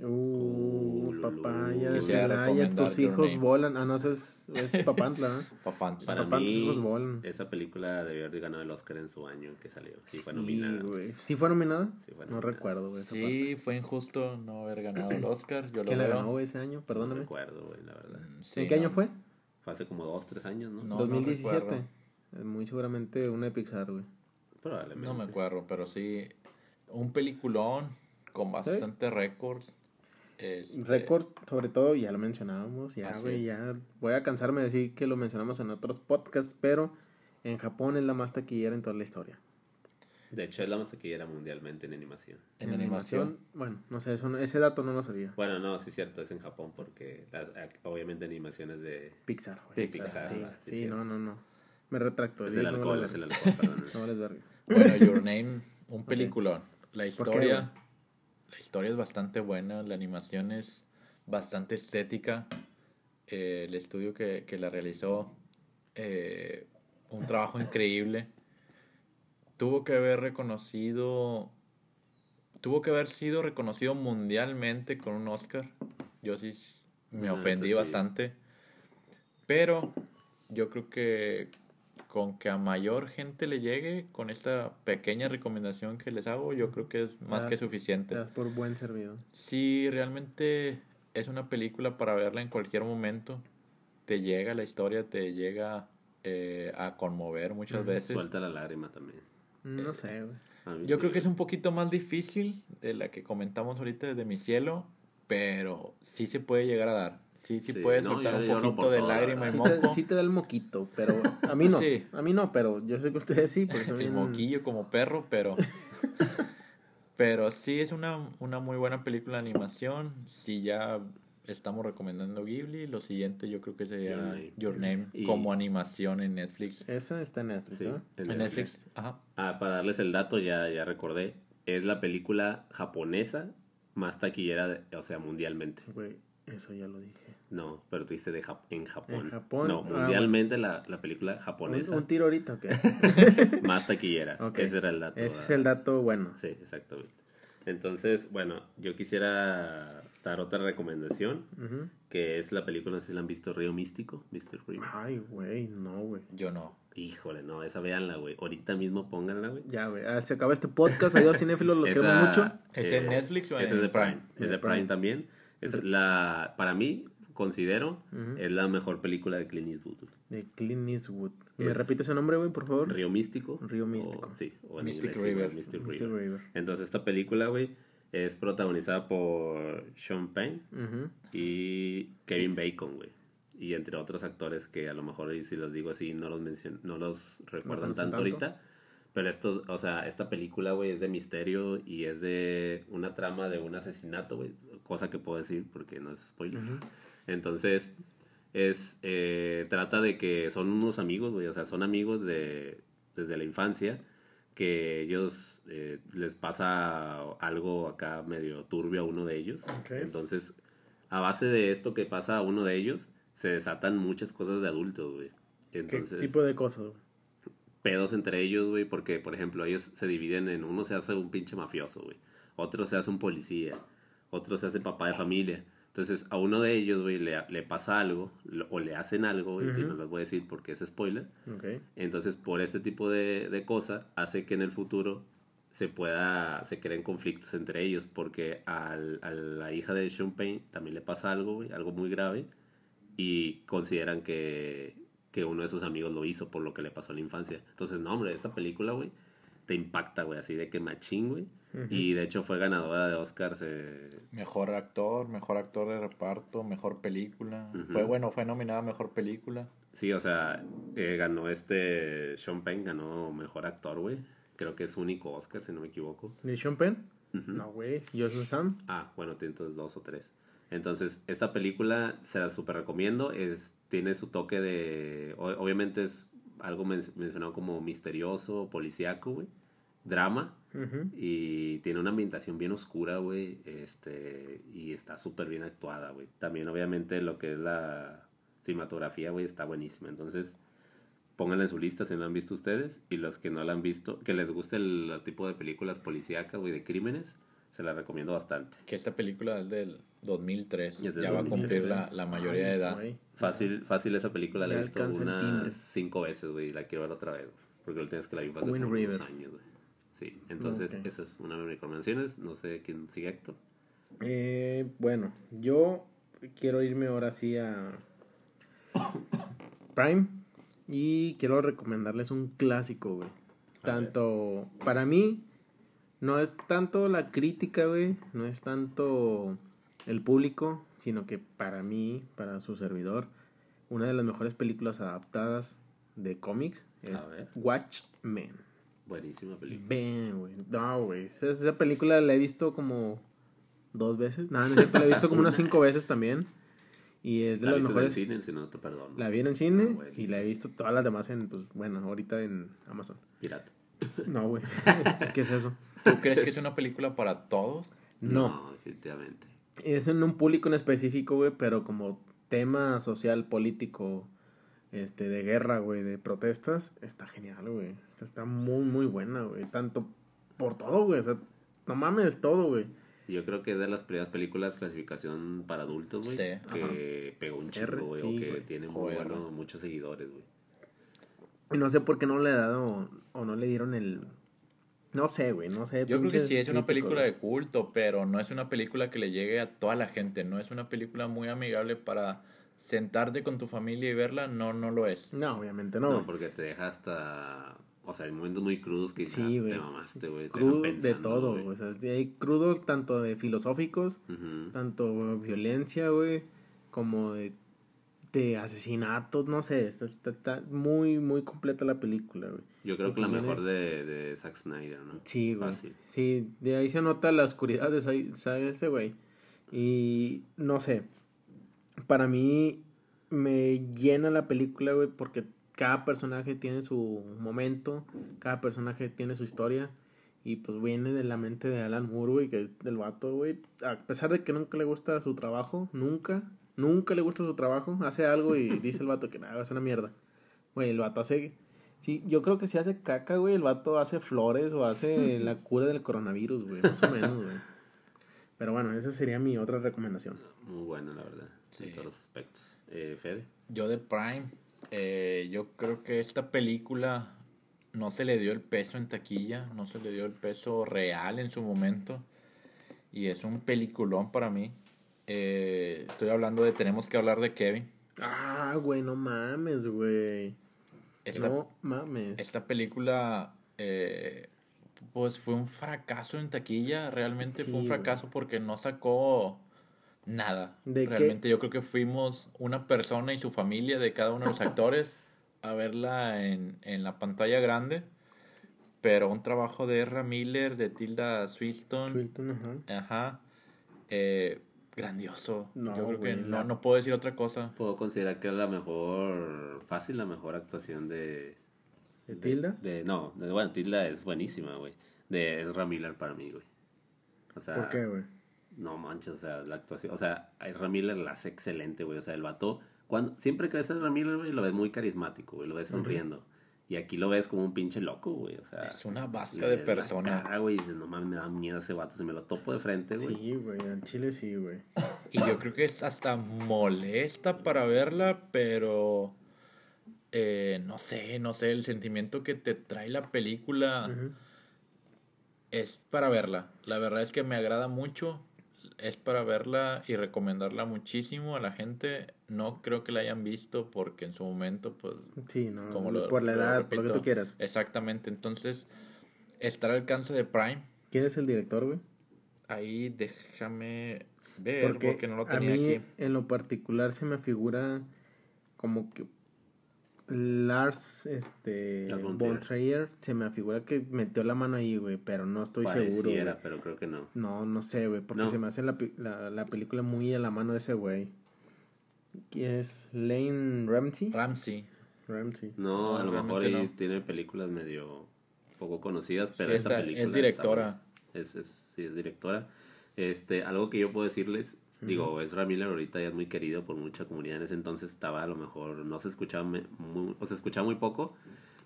Uh, Uh, Celaya, recomendar tus hijos Name. volan. Ah, no, eso es, es Papantla, ¿no? Papantla. Para Papá, tus mí, hijos volan. esa película debió haber ganado el Oscar en su año que salió. Sí, fue nominada. ¿Sí fue nominada? Sí fue no nominada. recuerdo, güey. parte. Sí, fue injusto no haber ganado el Oscar. Yo lo ¿Quién la veo. ganó güey, ese año? No Perdóname. recuerdo, güey, la verdad. Sí, ¿En qué año no. fue? Fue hace como dos, tres años, ¿no? No, no 2017. recuerdo. Eh, Muy seguramente una de Pixar, güey. Probablemente. No me acuerdo, pero sí. Un peliculón con bastante récords. Este, sobre todo, ya lo mencionábamos. Ya, Ah, sí. güey, ya. Voy a cansarme de decir que lo mencionamos en otros podcasts, pero en Japón es la más taquillera en toda la historia. De hecho, es la más taquillera mundialmente en animación. En animación. Bueno, no sé, eso no- ese dato no lo sabía. Bueno, no, sí es cierto, es en Japón porque las, obviamente animaciones de... Pixar, güey. Pixar, Sí, sí, no, no, no. Me retracto. Es el alcohol, es el alcohol, perdón. No vales verga. Bueno, Your Name, un peliculón. La ¿Por qué, historia, la historia es bastante buena, la animación es bastante estética. Eh, el estudio que, que la realizó, eh, un trabajo increíble. Tuvo que haber reconocido, tuvo que haber sido reconocido mundialmente con un Oscar. Yo sí me ofendí sí. bastante. Pero yo creo que con que a mayor gente le llegue con esta pequeña recomendación que les hago, yo creo que es más Ah, que Te suficiente. por buen servido. Si realmente es una película para verla en cualquier momento, te llega la historia, te llega eh, a conmover muchas veces. Suelta la lágrima también. No sé, güey. Yo sí. creo que es un poquito más difícil de la que comentamos ahorita de mi cielo, pero sí se puede llegar a dar. Sí, sí, Sí, puede no, soltar yo un poquito de lágrima y Sí moco. te, sí te da el moquito, pero a mí no. Sí. A mí no, pero yo sé que ustedes sí, porque el moquillo como perro, pero pero sí es una, una muy buena película de animación. Si ya estamos recomendando Ghibli, lo siguiente yo creo que sería Your Name. Your Name Y- como animación en Netflix. Esa está en Netflix, Sí, ¿no? en En Netflix. Netflix, ajá. Ah, para darles el dato, ya, ya recordé. Es la película japonesa más taquillera, de- o sea, mundialmente. Güey, eso ya lo dije. No, pero tú dices de Jap- en Japón. En Japón, No, ah, mundialmente la, la película ¿Un, japonesa un tiro ahorita o qué? más taquillera. Ese era el dato. Ese es ah. el dato bueno. Sí, exactamente. Entonces, bueno, yo quisiera dar otra recomendación, que es la película, no sé si la han visto, Río Místico, Mr. Río. Ay, güey, no, güey. Yo no. Híjole, no, esa véanla, güey. Ahorita mismo pónganla, güey. Ya, güey. Ah, se acaba este podcast. Adiós, cinéfilos. Los Esa, queremos mucho. ¿Es en Netflix o en es de Prime? Prime? Es de De Prime, Prime. también. Es la, para mí, considero, es la mejor película de Clint Eastwood. De Clint Eastwood. ¿Me Es- repite ese nombre, güey, por favor? Río Místico. Río o- Místico. sí, o en Mystic inglés, River. Mystic Mr. River. River. Entonces, esta película, güey, es protagonizada por Sean Penn y Kevin Bacon, güey. Y entre otros actores que a lo mejor, y si los digo así, no los, mencion no los recuerdan tanto. ahorita. Pero estos, o sea, esta película, güey, es de misterio y es de una trama de un asesinato, güey. Cosa que puedo decir porque no es spoiler. Entonces, es, eh, trata de que son unos amigos, güey. O sea, son amigos de, desde la infancia que ellos eh, les pasa algo acá medio turbio a uno de ellos. Entonces, a base de esto que pasa a uno de ellos, se desatan muchas cosas de adultos, güey. ¿Qué tipo de cosas, güey? Pedos entre ellos, güey, porque, por ejemplo, ellos se dividen en uno se hace un pinche mafioso, güey. Otro se hace un policía. Otro se hace papá de familia. Entonces, a uno de ellos, güey, le, le pasa algo, lo- o le hacen algo, güey, que no les voy a decir porque es spoiler. Ok. Entonces, por este tipo de, de cosas, hace que en el futuro se pueda, se creen conflictos entre ellos, porque al- a la hija de Sean Payne también le pasa algo, güey, algo muy grave, y consideran que, que uno de sus amigos lo hizo por lo que le pasó en la infancia. Entonces, no, hombre, esta película, güey, te impacta, güey, así de que machín, güey. Y de hecho fue ganadora de Oscars. eh, Mejor actor, mejor actor de reparto, mejor película. Fue bueno, fue nominada a mejor película. sí, o sea, eh, ganó este, Sean Penn ganó mejor actor, güey. Creo que es su único Oscar, si no me equivoco. ¿De Sean Penn? No, güey. Yo soy Sam. Ah, bueno, entonces dos o tres. Entonces, esta película se la super recomiendo. Es, tiene su toque de. obviamente es algo men- mencionado como misterioso, policíaco, güey. Drama. Y tiene una ambientación bien oscura, güey. Este. Y está súper bien actuada, güey. También, obviamente, lo que es la cinematografía, güey, está buenísima. Entonces, pónganla en su lista si no la han visto ustedes. Y los que no la han visto, que les guste el, tipo de películas policíacas, güey, de crímenes, se la recomiendo bastante. Que esta película es del 2003. Es del ya va a cumplir la, 2003. la mayoría de edad. Fácil, fácil esa película la he visto unas cinco veces, güey. y La quiero ver otra vez, güey, Porque la vez que la vi hace unos años, güey. Sí, entonces esa es una de mis recomendaciones. No sé quién sigue Héctor. Eh, bueno, yo quiero irme ahora sí a Prime y quiero recomendarles un clásico, güey. Tanto para mí no es tanto la crítica, güey, no es tanto el público, sino que para mí, para su servidor, una de las mejores películas adaptadas de cómics es. Watchmen. Buenísima película. Ven, güey. No, güey. Esa, esa película la he visto como dos veces. Nada, no es cierto, la he visto como unas cinco veces también. Y es de La las viste en mejores. cine, si no, te perdono. La vi en el cine Ah, y la he visto todas las demás en, pues, bueno, ahorita en Amazon. Pirata. No, güey. ¿Qué es eso? ¿Tú crees que es una película para todos? No. definitivamente. Es en un público en específico, güey, pero como tema social, político, este, de guerra, güey, de protestas, está genial, güey. Está, está muy, muy buena, güey. Tanto por todo, güey. O sea, no mames, todo, güey. Yo creo que es de las primeras películas clasificación para adultos, güey. Sí, que pegó un chingo, güey. sí, o que tiene muy Joder, bueno, muchos seguidores, güey. Y no sé por qué no le he dado o no le dieron el... No sé, güey, no sé. Yo creo que sí es una película güey. de culto, pero no es una película que le llegue a toda la gente. No es una película muy amigable para sentarte con tu familia y verla. No, no lo es. No, obviamente no. No, güey. porque te deja hasta. O sea, hay momentos muy crudos que Sí, güey. te mamaste, güey. te Crudo de todo, güey. güey. O sea, hay crudos tanto de filosóficos, tanto violencia, güey, como de, de asesinatos, no sé. Está, está, está muy, muy completa la película, güey. Yo creo Y que la mejor de, de Zack Snyder, ¿no? Sí, güey. Fácil. Sí, de ahí se nota la oscuridad de ese- sabe este güey. Y no sé. Para mí me llena la película, güey, porque cada personaje tiene su momento, cada personaje tiene su historia. Y pues viene de la mente de Alan Moore, güey, que es del vato, güey. A pesar de que nunca le gusta su trabajo, nunca, nunca le gusta su trabajo, hace algo y dice el vato que nada, es una mierda. Güey, el vato hace. Sí, yo creo que si hace caca, güey, el vato hace flores o hace la cura del coronavirus, güey, más o menos, güey. Pero bueno, esa sería mi otra recomendación. Muy bueno, la verdad. Sí. En todos los aspectos. Eh, Fede. Yo de Prime, eh, yo creo que esta película no se le dio el peso en taquilla, no se le dio el peso real en su momento. Y es un peliculón para mí. Eh, estoy hablando de Tenemos que hablar de Kevin. Ah, güey, no mames, güey. Esta, No mames. esta película, eh, pues fue un fracaso en taquilla. Realmente Sí, fue un güey. fracaso porque no sacó nada. ¿De qué? Realmente yo creo que fuimos una persona y su familia de cada uno de los actores a verla en, en la pantalla grande. Pero un trabajo de Ezra Miller, de Tilda Swinton, Swinton, ajá. ajá, eh, grandioso. No, yo creo que no, la- no puedo decir otra cosa. Puedo considerar que es la mejor, fácil, la mejor actuación de... ¿De Tilda? De, no, de, bueno, Tilda es buenísima, güey. De Ezra Miller para mí, güey. O sea, ¿Por qué, güey? No manches, o sea, la actuación, o sea, Ezra Miller la hace excelente, güey. O sea, el vato cuando, siempre que ves a Ezra Miller, güey, lo ves muy carismático, güey, lo ves sonriendo. Y aquí lo ves como un pinche loco, güey, o sea... Es una vasca de persona. cara, güey, y dices, no mames, me da miedo ese vato, si me lo topo de frente, güey. Sí, güey, en Chile sí, güey. Y yo creo que es hasta molesta para verla, pero eh, no sé, no sé, el sentimiento que te trae la película es para verla. La verdad es que me agrada mucho, es para verla y recomendarla muchísimo a la gente. No creo que la hayan visto porque en su momento, pues, Sí, no, como lo- por la lo edad, por lo que tú quieras. Exactamente, entonces está al alcance de Prime. ¿Quién es el director, güey? Ahí déjame ver porque, no lo a tenía mí, aquí. en lo particular, se me figura como que Lars este, Lars von von Trier. Trier se me figura que metió la mano ahí, güey, pero no estoy seguro. Pareciera, güey. pero creo que no. No, no sé, güey, porque No. se me hace la, la, la película muy a la mano de ese güey. ¿Quién es? Lane Ramsey. Ramsey. Ramsey. No, No, a lo mejor no. tiene películas medio poco conocidas, pero Sí, esta está- película es directora. Es, es, sí, es directora. Este, algo que yo puedo decirles, digo, Ezra Miller ahorita ya es muy querido por mucha comunidad. En ese entonces estaba a lo mejor, no se escuchaba muy, o se escuchaba muy poco,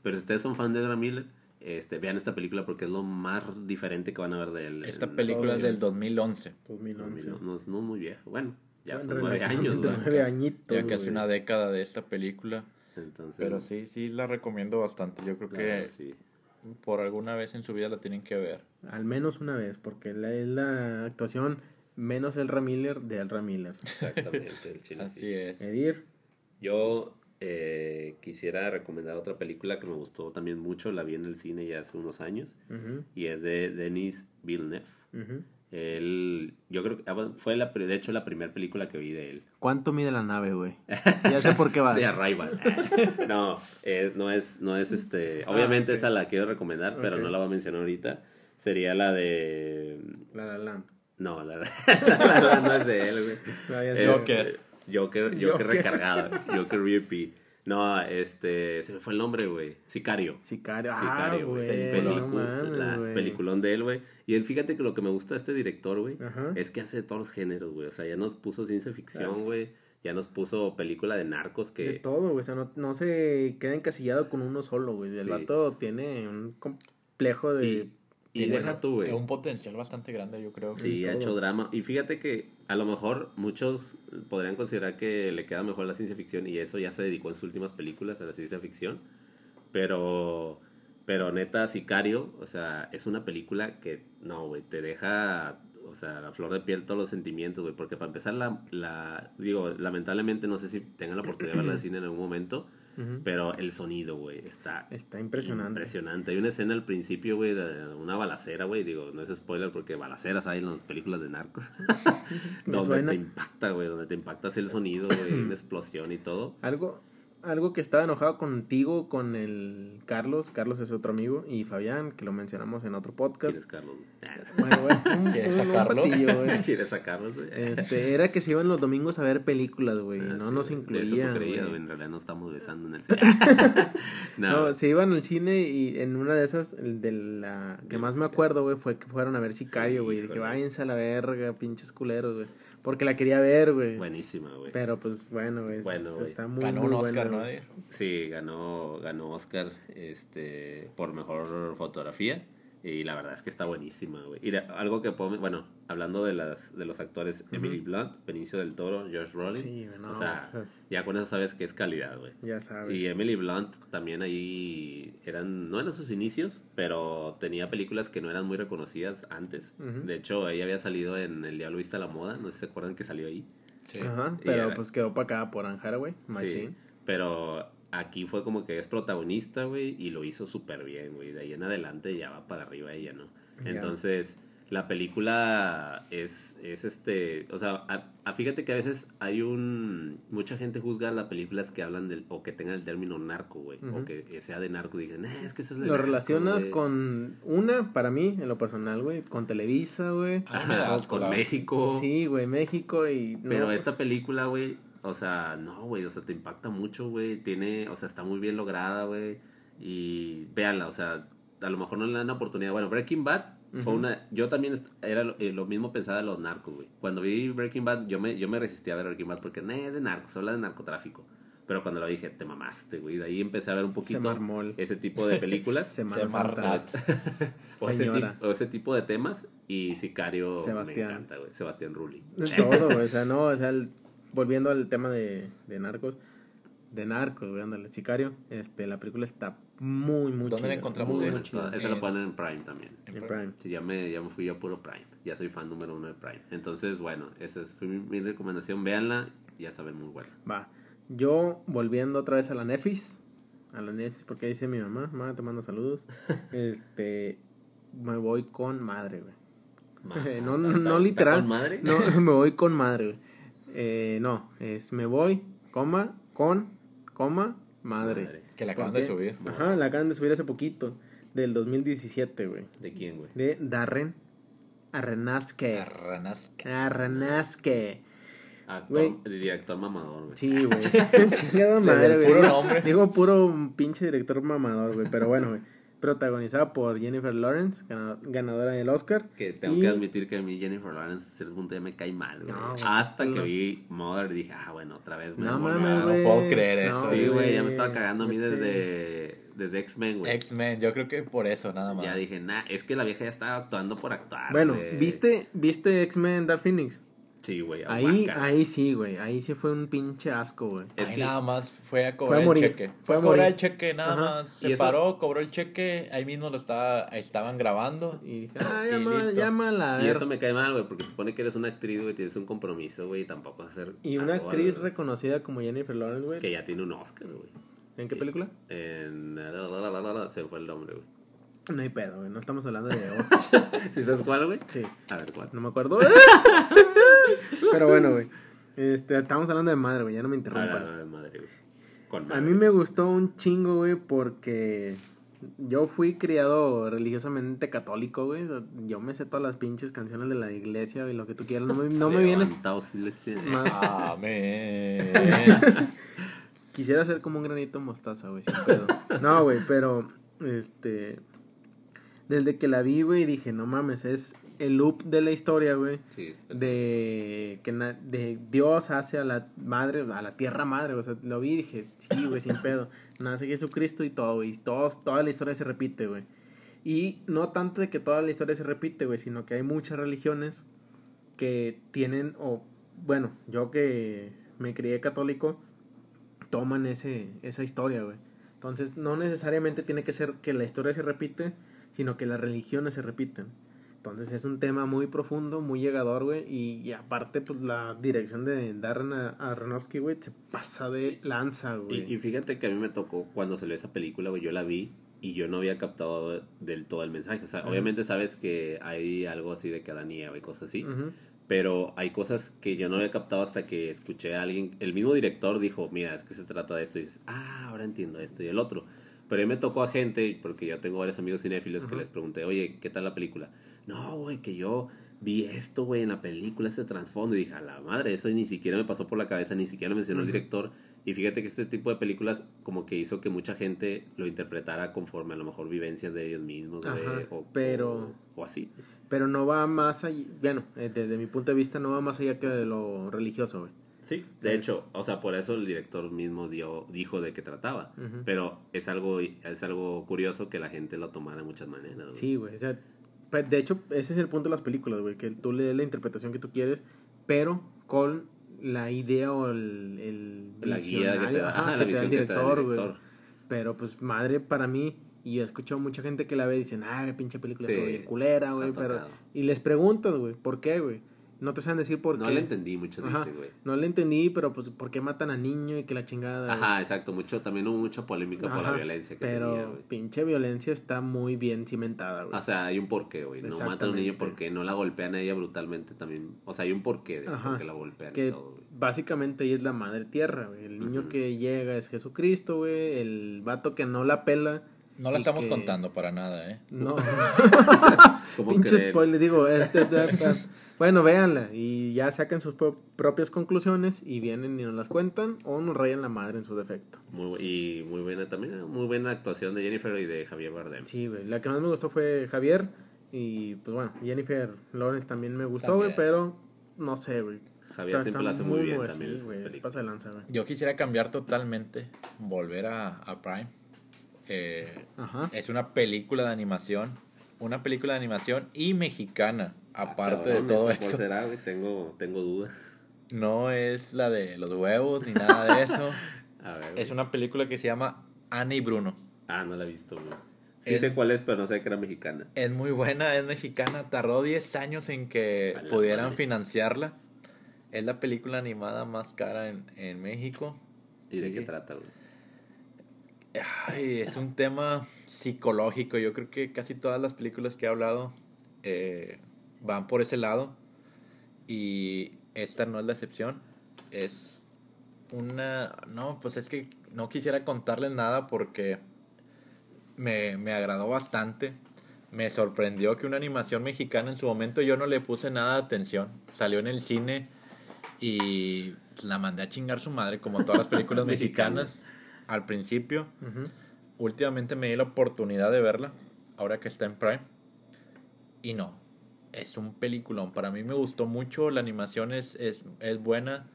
pero si ustedes son fan de Ezra Miller, este, vean esta película porque es lo más diferente que van a ver de él. Esta en- película es del 2011. 2011. No, no es no muy viejo. Bueno, ya Bueno, son nueve años, nueve añitos, Ya casi una década de esta película. Entonces, Pero sí, sí la recomiendo bastante. Yo creo la que verdad, sí. por alguna vez en su vida la tienen que ver. Al menos una vez, porque la, es la actuación menos el Miller de Elra Miller. Exactamente, el chile sí. Así es. Edir, Yo eh, quisiera recomendar otra película que me gustó también mucho, la vi en el cine ya hace unos años, y es de Denis Villeneuve. Él, yo creo que ah, fue la, de hecho la primera película que vi de él. ¿Cuánto mide la nave, güey? Ya sé por qué vas. De Arrival. no, eh, no es, no es este. Obviamente ok. esa la quiero recomendar, pero no la voy a mencionar ahorita. Sería la de. La La Land. No, la, la- no es de él, güey. No, sé. Este, Joker. Joker, Joker Joker. recargada. Joker VIP. No, este. Se me fue el nombre, güey. Sicario. Sicario. Sicario, ah, güey. güey. Pelicu- no peliculón de él, güey. Y él, fíjate que lo que me gusta de este director, güey, es que hace de todos los géneros, güey. O sea, ya nos puso ciencia ficción, Ah, güey. Ya nos puso película de narcos De que. todo, güey. O sea, no, no se queda encasillado con uno solo, güey. El Sí. vato tiene un complejo de. Y, y deja tú, güey. Un potencial bastante grande, yo creo. Sí, ha hecho drama. Y fíjate que a lo mejor muchos podrían considerar que le queda mejor la ciencia ficción y eso ya se dedicó en sus últimas películas a la ciencia ficción. Pero, pero neta, Sicario, o sea, es una película que, no, güey, te deja, o sea, la flor de piel todos los sentimientos, güey. Porque para empezar, la, la, digo, lamentablemente no sé si tengan la oportunidad de verla en cine en algún momento, Pero el sonido, güey, está Está impresionante. Impresionante. Hay una escena al principio, güey, de una balacera, güey. Digo, no es spoiler porque balaceras hay en las películas de narcos. Donde suena. te impacta, güey. Donde te impacta así el sonido, güey. Una explosión y todo. Algo, algo que estaba enojado contigo, con el Carlos. Carlos es otro amigo. Y Fabián, que lo mencionamos en otro ¿Quién podcast. es Carlos? Bueno, güey. Un, ¿Quieres un sacarlo? patillo, güey. ¿Quieres sacarlos, güey? Este, era que se iban los domingos a ver películas, güey. Ah, no sí, nos güey. De eso incluían. En realidad no estamos besando en el cine. no, No, se iban al cine y en una de esas, el de la que más me acuerdo, güey, fue que fueron a ver Sicario, Sí, güey. y dije, váyanse a la verga, pinches culeros, güey. Porque la quería ver, güey. buenísima, güey. Pero pues bueno, güey. Bueno, güey. está muy, Ganó muy un Oscar, buena, ¿no? Sí, ganó, ganó Oscar este, por mejor fotografía. Y la verdad es que está buenísima, güey. Y de- algo que puedo, bueno, hablando de las de los actores, Emily Blunt, Benicio del Toro, Josh Brolin. Sí, no, o sea, esas- ya con eso sabes que es calidad, güey. Ya sabes. Y Emily Blunt también ahí eran, no eran sus inicios, pero tenía películas que no eran muy reconocidas antes. De hecho, ella había salido en El Diablo Vista a la Moda, no sé si se acuerdan que salió ahí. Sí. Ajá, pero era- pues quedó para acá por Anjara, güey. Sí, pero aquí fue como que es protagonista, güey, y lo hizo súper bien, güey. De ahí en adelante ya va para arriba ella, ¿no? Entonces, la película es, es este, o sea, a- a- fíjate que a veces hay un, mucha gente juzga las películas que hablan del, o que tengan el término narco, güey, o que, que sea de narco, y dicen, eh, es que eso es de Lo narco, relacionas güey". con una, para mí, en lo personal, güey, con Televisa, güey. Ah, con México. Sí, güey, México y... no, Pero esta película, güey, o sea, no, güey, o sea, te impacta mucho, güey. Tiene, o sea, está muy bien lograda, güey. Y véanla, o sea, a lo mejor no le dan la oportunidad. Bueno, Breaking Bad fue una... Yo también era lo, eh, lo mismo pensaba de los narcos, güey. Cuando vi Breaking Bad, yo me, yo me resistí a ver Breaking Bad porque, no, es de narcos, habla de narcotráfico. Pero cuando lo dije, te mamaste, güey. De ahí empecé a ver un poquito ese tipo de películas. Semana Se o, ese o ese tipo de temas. Y Sicario Sebastián. me encanta, güey. Sebastián Rulli. Todo, güey. O sea, no, o sea, el- volviendo al tema de, de narcos. De narcos, güey, ándale. Sicario. Este, la película está muy, muy ¿Dónde la encontramos, muy, eh? muy Esa chida. esa la ponen en Prime también. En Prime. Sí, ya me, ya me fui yo a puro Prime. Ya soy fan número uno de Prime. Entonces, bueno, esa es fue mi, mi recomendación. Véanla. Ya saben, muy buena. Va. Yo, volviendo otra vez a la Nefis. A la Nefis, porque dice mi mamá. Mamá, te mando saludos. este. Me voy con madre, güey. no, no, no literal. con madre? No, me voy con madre, güey. Eh, no, es me voy, coma, con, coma, madre. Madre. Que la ¿Por acaban de subir. Ajá, la acaban de subir hace poquito. Del 2017, güey. ¿De quién, güey? De Darren Aronofsky. Arranasca. Aronofsky. Actor, director mamador, güey. Sí, güey. Chingada madre, güey. puro Digo- nombre. Digo puro pinche director mamador, güey. Pero bueno, güey. Protagonizada por Jennifer Lawrence, gana- ganadora del Oscar. Que tengo Y- que admitir que a mí Jennifer Lawrence, en cierto punto, ya me cae mal, güey. No. Hasta que Los- vi Mother dije, ah, bueno, otra vez me No mames, a- no puedo creer eso. Sí, güey, ya me estaba cagando a mí desde, desde X-Men, güey. X-Men, yo creo que por eso nada más. Ya dije, nah, es que la vieja ya estaba actuando por actuar. Bueno. ¿viste, ¿viste X-Men Dark Phoenix? Sí, güey. Ahí, ahí sí, güey. Ahí sí fue un pinche asco, güey. Es Ahí que- nada más fue a Fue cobrar a morir, el cheque. fue a a cobrar morir. el cheque, nada Ajá. más. Se Y paró, cobró el cheque, ahí mismo lo estaba, estaban grabando. Y dije, ah, llama, llámala. a Y eso me cae mal, güey, porque supone que eres una actriz, güey, tienes un compromiso, güey, y tampoco hacer. Y una algo, actriz reconocida como Jennifer Lawrence, güey. Que ya tiene un Oscar, güey. ¿En qué película? En. la, la, la, la, la, la, se fue el nombre, güey. No hay pedo, güey. No estamos hablando de Oscars. ¿Sí sabes cuál, güey? sí. A ver, ¿cuál? No me acuerdo. Pero bueno, güey. Este, estamos hablando de madre, güey. Ya no me Ah, interrumpas. la- la madre, güey. Con A madre. mí me gustó un chingo, güey, porque yo fui criado religiosamente católico, güey. Yo me sé todas las pinches canciones de la iglesia y lo que tú quieras. No me, no me vienes más. Amén. Quisiera ser como un granito de mostaza, güey, sin pedo. No, güey, pero, este... Desde que la vi, güey, dije, no mames, es el loop de la historia, güey. Sí. De que na- de Dios hace a la madre, a la tierra madre, o sea, lo vi y dije, sí, güey, sin pedo. Nace Jesucristo y todo, güey, y todos, toda la historia se repite, güey. Y no tanto de que toda la historia se repite, güey, sino que hay muchas religiones que tienen, o bueno, yo que me crié católico, toman ese, esa historia, güey. Entonces, no necesariamente tiene que ser que la historia se repite, sino que las religiones se repiten. Entonces, es un tema muy profundo, muy llegador, güey. Y, y aparte, pues, la dirección de Darren A- Aronofsky, güey, se pasa de lanza, güey. Y, y fíjate que a mí me tocó cuando salió esa película, güey, yo la vi y yo no había captado del todo el mensaje. O sea, obviamente sabes que hay algo así de que Adán y cosas así, pero hay cosas que yo no había captado hasta que escuché a alguien, el mismo director dijo, mira, es que se trata de esto y dices, ah, ahora entiendo esto y el otro. Pero a mí me tocó a gente, porque yo tengo varios amigos cinéfilos que les pregunté, oye, ¿qué tal la película? No, güey, que yo vi esto, güey, en la película, ese trasfondo. Y dije, a la madre, eso ni siquiera me pasó por la cabeza, ni siquiera lo mencionó el director. Y fíjate que este tipo de películas como que hizo que mucha gente lo interpretara conforme a lo mejor vivencias de ellos mismos, güey. Ajá, o, pero- O, o así. Pero no va más allá, bueno, eh, desde mi punto de vista, no va más allá que de lo religioso, güey. Sí, de Es- hecho, o sea, por eso el director mismo dio, dijo de qué trataba. Pero es algo, es algo curioso que la gente lo tomara de muchas maneras. güey. Sí, güey. O sea, de hecho, ese es el punto de las películas, güey. Que tú le des la interpretación que tú quieres, pero con la idea o el, el La guía que te visionario, da, ajá, ajá, la que te da el director, güey. Pero pues madre para mí, y he escuchado mucha gente que la ve y dicen, ah, qué pinche película Sí, estuvo bien culera, güey. Pero, y les preguntas, güey, ¿por qué, güey? No te saben decir por No qué. le entendí, Ajá. dicen, güey. No le entendí, pero pues, ¿por qué matan a niño y que la chingada? Ajá, exacto. Mucho, también hubo mucha polémica por la violencia que Pero tenía, güey. pinche violencia está muy bien cimentada, güey. O sea, hay un porqué, güey. No matan a un niño porque no la golpean a ella brutalmente también. O sea, hay un porqué de Ajá. por qué la golpean y que todo, güey. básicamente ella es la madre tierra, güey. El niño que llega es Jesucristo, güey. El vato que no la pela. No la estamos que- contando para nada, ¿eh? No, ¿Cómo pinche creen? spoiler, digo. este, este, este, bueno, véanla y ya saquen sus pro- propias conclusiones y vienen y nos las cuentan o nos rayan la madre en su defecto. Muy y muy buena también, muy buena actuación de Jennifer y de Javier Bardem. Sí, güey. La que más me gustó fue Javier Y pues bueno, Jennifer Lawrence también me gustó, güey, pero no sé, güey. Javier Está- siempre está lo hace muy bien también sí, güey, pasa de lanza, güey. Yo quisiera cambiar totalmente, volver a, a Prime. Eh, Ajá. es una película de animación, una película de animación y mexicana, aparte de Cabrón, todo ¿esa cuál eso. será, güey? Tengo, tengo dudas. No es la de los huevos ni nada de eso. A ver. es una película que se llama Ana y Bruno. Ah, no la he visto, güey. Sí Es- sé cuál es, pero no sé que era mexicana. Es muy buena, es mexicana. Tardó 10 años en que pudieran madre. financiarla. Es la película animada más cara en, en México. ¿Y de qué trata, güey? Ay, es un tema psicológico. Yo creo que casi todas las películas que he hablado eh, van por ese lado. Y esta no es la excepción. Es una... No, pues es que no quisiera contarles nada porque me, me agradó bastante. Me sorprendió que una animación mexicana en su momento yo no le puse nada de atención. Salió en el cine y la mandé a chingar su madre como todas las películas mexicanas al principio. Últimamente me di la oportunidad de verla, ahora que está en Prime. Y no, es un peliculón. Para mí me gustó mucho, la animación es, es, es buena.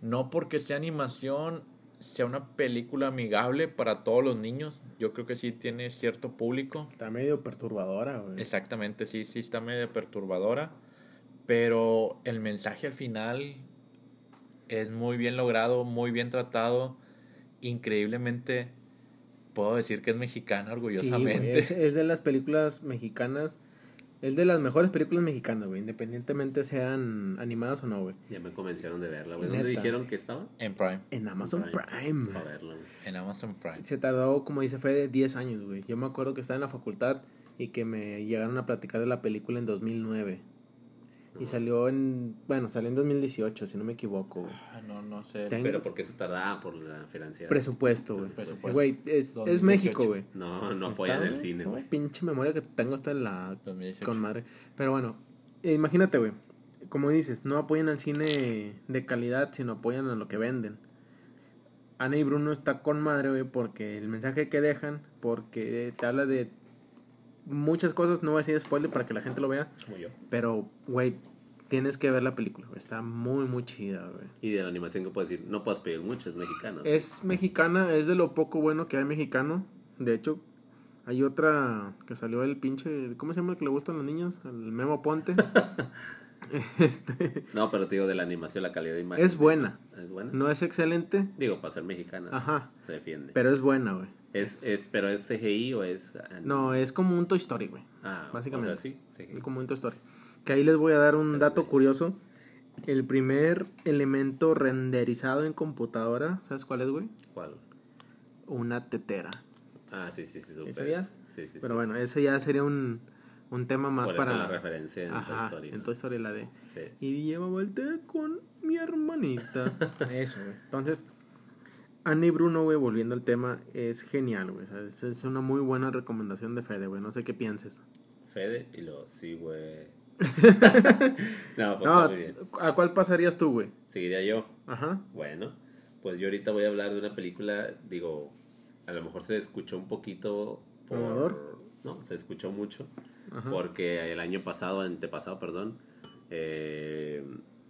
No porque sea animación, sea una película amigable para todos los niños. Yo creo que sí tiene cierto público. Está medio perturbadora, güey. Exactamente, sí, sí está medio perturbadora. Pero el mensaje al final es muy bien logrado, muy bien tratado. Increíblemente, puedo decir que es mexicana, Sí, orgullosamente. güey, es, es de las películas mexicanas. Es de las mejores películas mexicanas, güey. Independientemente sean animadas o no, güey. Ya me convencieron de verla, güey. ¿Dónde Neta. dijeron que estaba? En Prime, En Amazon Prime. Para verla, güey. en Amazon Prime. Se tardó, como dice Fede, 10 años, güey. Yo me acuerdo que estaba en la facultad y que me llegaron a platicar de la película en 2009. Y salió en, bueno, salió en 2018, si no me equivoco, güey. Ah, no, no sé. Pero ¿por qué se tardaba? Por la financiación. Presupuesto, güey. Presupuesto. Güey, es, es 2018. México, güey. No, no apoyan el cine, güey. Pinche memoria que tengo hasta la 2018. con madre. Pero bueno, eh, imagínate, güey. Como dices, no apoyan al cine de calidad, sino apoyan a lo que venden. Ana y Bruno está con madre, güey, porque el mensaje que dejan, porque te habla de muchas cosas, no voy a decir spoiler para que la gente lo vea, Como yo. pero, güey, tienes que ver la película. Está muy, muy chida, güey. Y de la animación que puedes decir, no puedes pedir mucho, es mexicano. Es mexicana, es de lo poco bueno que hay mexicano. De hecho, hay otra que salió el pinche. ¿Cómo se llama el que le gustan los niños? El Memo Ponte. este. No, pero te digo, de la animación, la calidad de imagen. Es buena. Es buena. No es excelente, Digo, para ser mexicana. Ajá. Se defiende. pero es buena, güey. es, es, pero es CGI o es. No, es como un Toy Story, güey. Ah, básicamente. O sea, sí. CGI. Es como un Toy Story. Que ahí les voy a dar un dato curioso. El primer elemento renderizado en computadora, ¿sabes cuál es, güey? ¿Cuál? Una tetera. Ah, sí, sí, sí. sabías? Sí, sí, Pero sí. bueno, ese ya sería un, un tema más Por eso para. la referencia en Toy Ajá, Story, En. Toy Story la de. Sí. Y llevaba el té con mi hermanita. Eso, güey. Entonces, Annie y Bruno, güey, volviendo al tema, es genial, güey. Es, es una muy buena recomendación de Fede, güey. No sé qué pienses. Fede y luego, sí, güey. no, pues no, está muy bien. ¿a cuál pasarías tú, güey? Seguiría yo. Ajá. Bueno, pues yo ahorita voy a hablar de una película, digo, a lo mejor se escuchó un poquito por... ¿Mamador? No, se escuchó mucho, Ajá. porque el año pasado, antepasado, perdón, eh,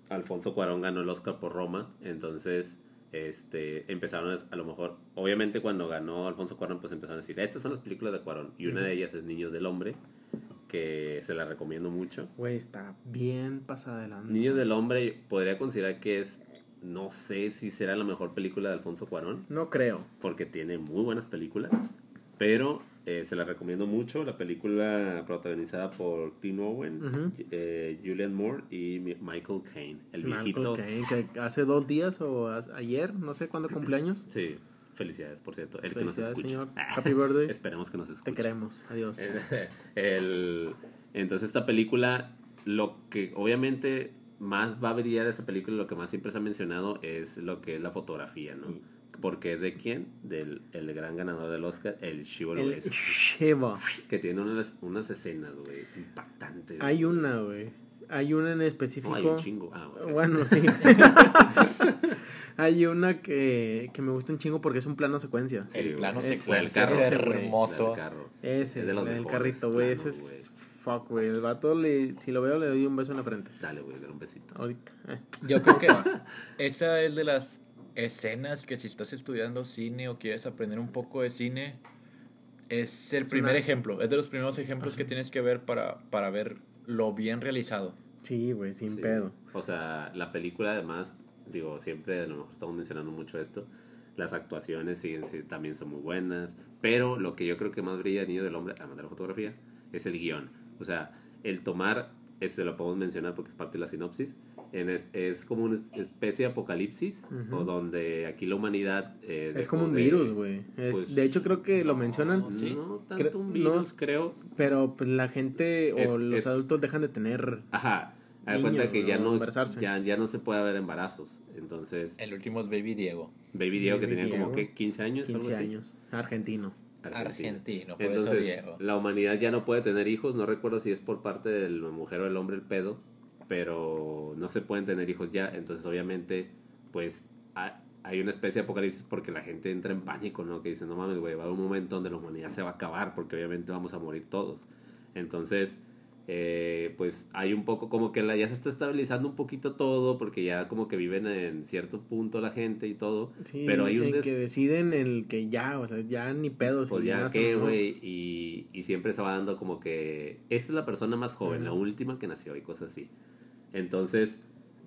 Alfonso Cuarón ganó el Oscar por Roma, entonces este empezaron a, a lo mejor, obviamente cuando ganó Alfonso Cuarón, pues empezaron a decir, estas son las películas de Cuarón, y una de ellas es Niños del Hombre, que se la recomiendo mucho. Güey, está bien pasada de lanza. Niños del Hombre podría considerar que es, no sé si será la mejor película de Alfonso Cuarón, No creo. porque tiene muy buenas películas, pero eh, se la recomiendo mucho. La película protagonizada por Tim Owen, eh, Julian Moore y Mi- Michael Caine, el viejito. Michael Caine, que hace dos días o ayer, no sé cuándo cumpleaños. Sí, felicidades, por cierto, el que nos escucha. señor. Happy birthday. Esperemos que nos escuche. Te queremos. Adiós. El- entonces esta película, lo que obviamente más va a brillar esa película, lo que más siempre se ha mencionado es lo que es la fotografía, ¿no? Porque es de quién? Del el gran ganador del Oscar, el Shiva El Sheva. que tiene unas, unas escenas, güey, impactantes. Hay una, güey. Hay una en específico. No, hay un chingo. Ah, ok. Bueno, sí. hay una que, que me gusta un chingo porque es un plano secuencia. Sí, El plano Ese, secuencia el carro, es ese, hermoso. El carro. Ese, Es de los el carrito, güey. Ese es fuck, güey. El vato, le, si lo veo, le doy un beso en la frente. Dale, güey, dale un besito. Ahorita. Eh. Yo creo que esa es de las escenas que si estás estudiando cine o quieres aprender un poco de cine, es el Es primer una- ejemplo. Es de los primeros ejemplos que tienes que ver para, para ver lo bien realizado. Sí, güey, sin Sí. pedo. O sea, la película además, digo, siempre a lo mejor estamos mencionando mucho esto, las actuaciones siguen, sí, también son muy buenas, pero lo que yo creo que más brilla el niño del hombre, además de la fotografía, es el guion. O sea, el tomar, este lo podemos mencionar porque es parte de la sinopsis, en es, es como una especie de apocalipsis, o donde aquí la humanidad... eh, Es como un de- virus, güey. Es- pues, de hecho, creo que lo mencionan, No, Sí. no tanto Cre- un no. virus, creo. pero pues la gente o Es- los es- adultos dejan de tener. Ajá. Haz Niños, cuenta que ya ¿no? no, Embarazarse. ya, ya no se puede haber embarazos. Entonces, El último es Baby Diego. Baby Diego que Baby tenía como Diego. que 15 años, 15 algo así. años. Argentino. Argentino, por eso Entonces, Diego. la humanidad ya no puede tener hijos. No recuerdo si es por parte de la mujer o el hombre el pedo, pero no se pueden tener hijos ya. Entonces, obviamente, pues ha- hay una especie de apocalipsis porque la gente entra en pánico, ¿no? Que dice, no mames, güey, va a haber un momento donde la humanidad se va a acabar porque obviamente vamos a morir todos. Entonces, eh, pues hay un poco como que la, ya se está estabilizando un poquito todo porque ya como que viven en cierto punto la gente y todo. Sí, pero hay un en des- que deciden el que ya, o sea, ya ni pedos. pues ya ¿no? güey, y, y siempre se va dando como que esta es la persona más joven, la última que nació y cosas así. Entonces,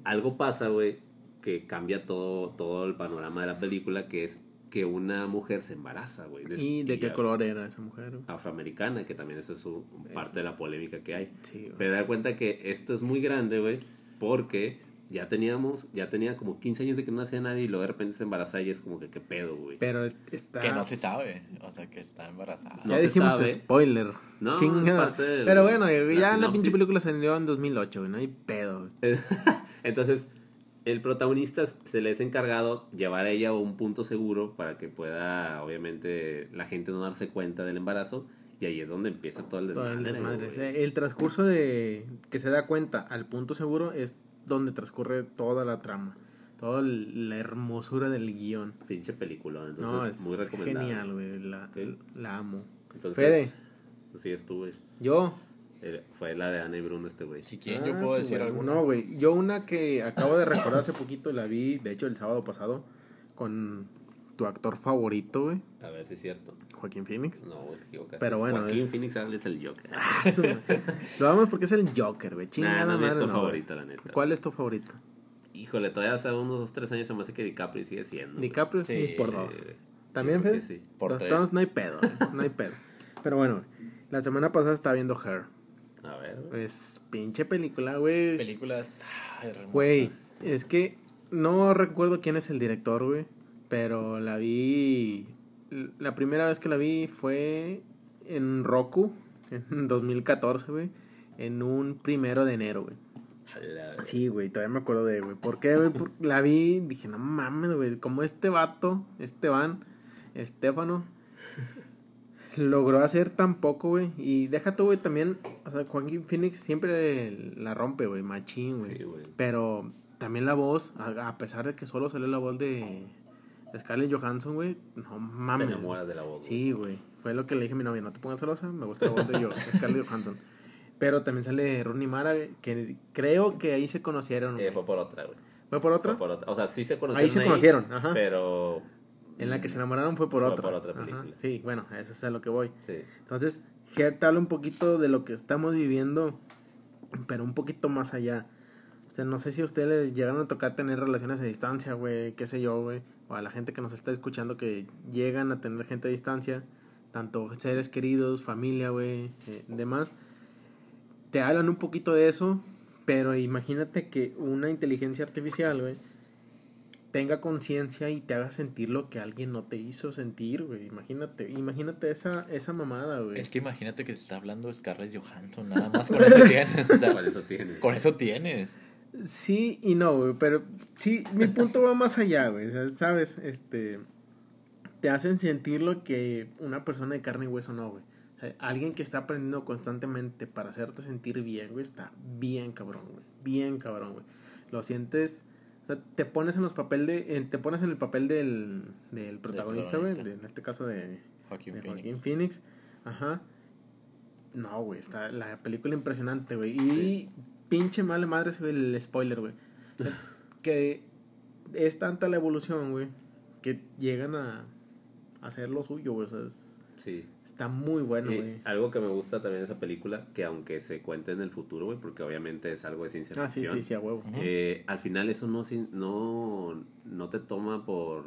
algo pasa, güey, que cambia todo, todo el panorama de la película, que es que una mujer se embaraza, güey. ¿Y de qué color era esa mujer? Afroamericana, que también esa es su, parte de la polémica que hay. Sí. Pero da cuenta que esto es muy grande, güey, porque ya teníamos, ya tenía como 15 años de que no hacía nadie y luego de repente se embaraza y es como que qué pedo, güey. Pero está. Que no se sabe, o sea, que está embarazada. No ya se dijimos sabe. spoiler. No, es parte del- Pero bueno, la ya la sinopsis. pinche película salió en 2008, güey. No hay pedo, güey. Entonces, el protagonista se le es encargado llevar a ella a un punto seguro para que pueda, obviamente, la gente no darse cuenta del embarazo. Y ahí es donde empieza todo el Todo desmadre. el desmadre. el transcurso de que se da cuenta al punto seguro es donde transcurre toda la trama. Toda la hermosura del guion. Pinche película. Entonces, no, es muy recomendable. genial, güey. La, la amo. Entonces, Fede, así estuve. yo. Fue la de Ana y Bruno este güey. Si quieren, yo Ah, puedo decir bueno, alguna. No, güey. Yo una que acabo de recordar hace poquito, la vi, de hecho, el sábado pasado, con tu actor favorito, güey, A ver si es cierto. Joaquín Phoenix. No, güey, te equivocaste. Pero bueno, Joaquín eh. Phoenix es el Joker. Ah, Lo vamos porque es el Joker, güey. Nah, Chingada no es madre, tu no, favorito, la neta. ¿Cuál es tu favorito? Híjole, todavía hace unos dos, tres años se me hace que DiCaprio sigue siendo. DiCaprio Sí, sí, por dos. Eh, ¿También, Fede? sí. Por Los tres. no hay pedo, güey, no hay pedo. Pero bueno, la semana pasada estaba viendo Her. A ver, güey. Es pinche película, güey. Películas. Güey, es que no recuerdo quién es el director, güey. Pero la vi. La primera vez que la vi fue en Roku, en 2014, güey. En un primero de enero, güey. Sí, güey, todavía me acuerdo de, güey. ¿Por qué, güey? La vi, dije, no mames, güey. Como este vato, Esteban, Estefano, logró hacer tan poco, güey. Y deja tú, güey, también, o sea, Joaquín Phoenix siempre la rompe, güey, machín, güey. Sí, güey. Pero también la voz, a, a pesar de que solo salió la voz de Scarlett Johansson, güey, no Te mames. enamoras de la voz. Sí, güey. Fue lo que le dije a mi novia, no te pongas celosa, me gusta la voz de yo, Scarlett Johansson. Pero también sale Rooney Mara, que creo que ahí se conocieron. Eh, fue por otra, güey. ¿Fue por otra? Fue por otra. O sea, sí se conocieron. Ahí se conocieron, ajá. Pero. En la que se enamoraron fue por Fue otra. por otra Ajá. película. Sí, bueno, eso es a lo que voy. Sí. Entonces, Her te habla un poquito de lo que estamos viviendo, pero un poquito más allá. O sea, no sé si a ustedes les llegaron a tocar tener relaciones a distancia, güey, qué sé yo, güey. O a la gente que nos está escuchando que llegan a tener gente a distancia, tanto seres queridos, familia, güey, eh, demás. Te hablan un poquito de eso, pero imagínate que una inteligencia artificial, güey, tenga conciencia y te haga sentir lo que alguien no te hizo sentir, güey. Imagínate, imagínate esa, esa mamada, güey. Es que imagínate que te está hablando Scarlett Johansson, nada más con eso tienes. o sea, Por eso tiene. con eso tienes. Sí y no, güey, pero sí, mi punto va más allá, güey. O sea, sabes, este, te hacen sentir lo que una persona de carne y hueso no, güey. O sea, alguien que está aprendiendo constantemente para hacerte sentir bien, güey, está bien cabrón, güey. Bien cabrón, güey. Lo sientes, o sea, te pones en los papel de, te pones en el papel del, del protagonista, güey, de- en este caso de, Joaquín de. Joaquín Phoenix. Ajá. No, güey, está la película impresionante, güey. Y pinche mala madre se ve el spoiler, güey. que es tanta la evolución, güey, que llegan a hacer lo suyo, güey. O sea, es- Sí. Está muy bueno, güey. algo que me gusta también de esa película, que aunque se cuente en el futuro, güey, porque obviamente es algo de ciencia Ah, sí, ficción. sí, sí, a huevo. eh, al final eso no, no, no te toma por...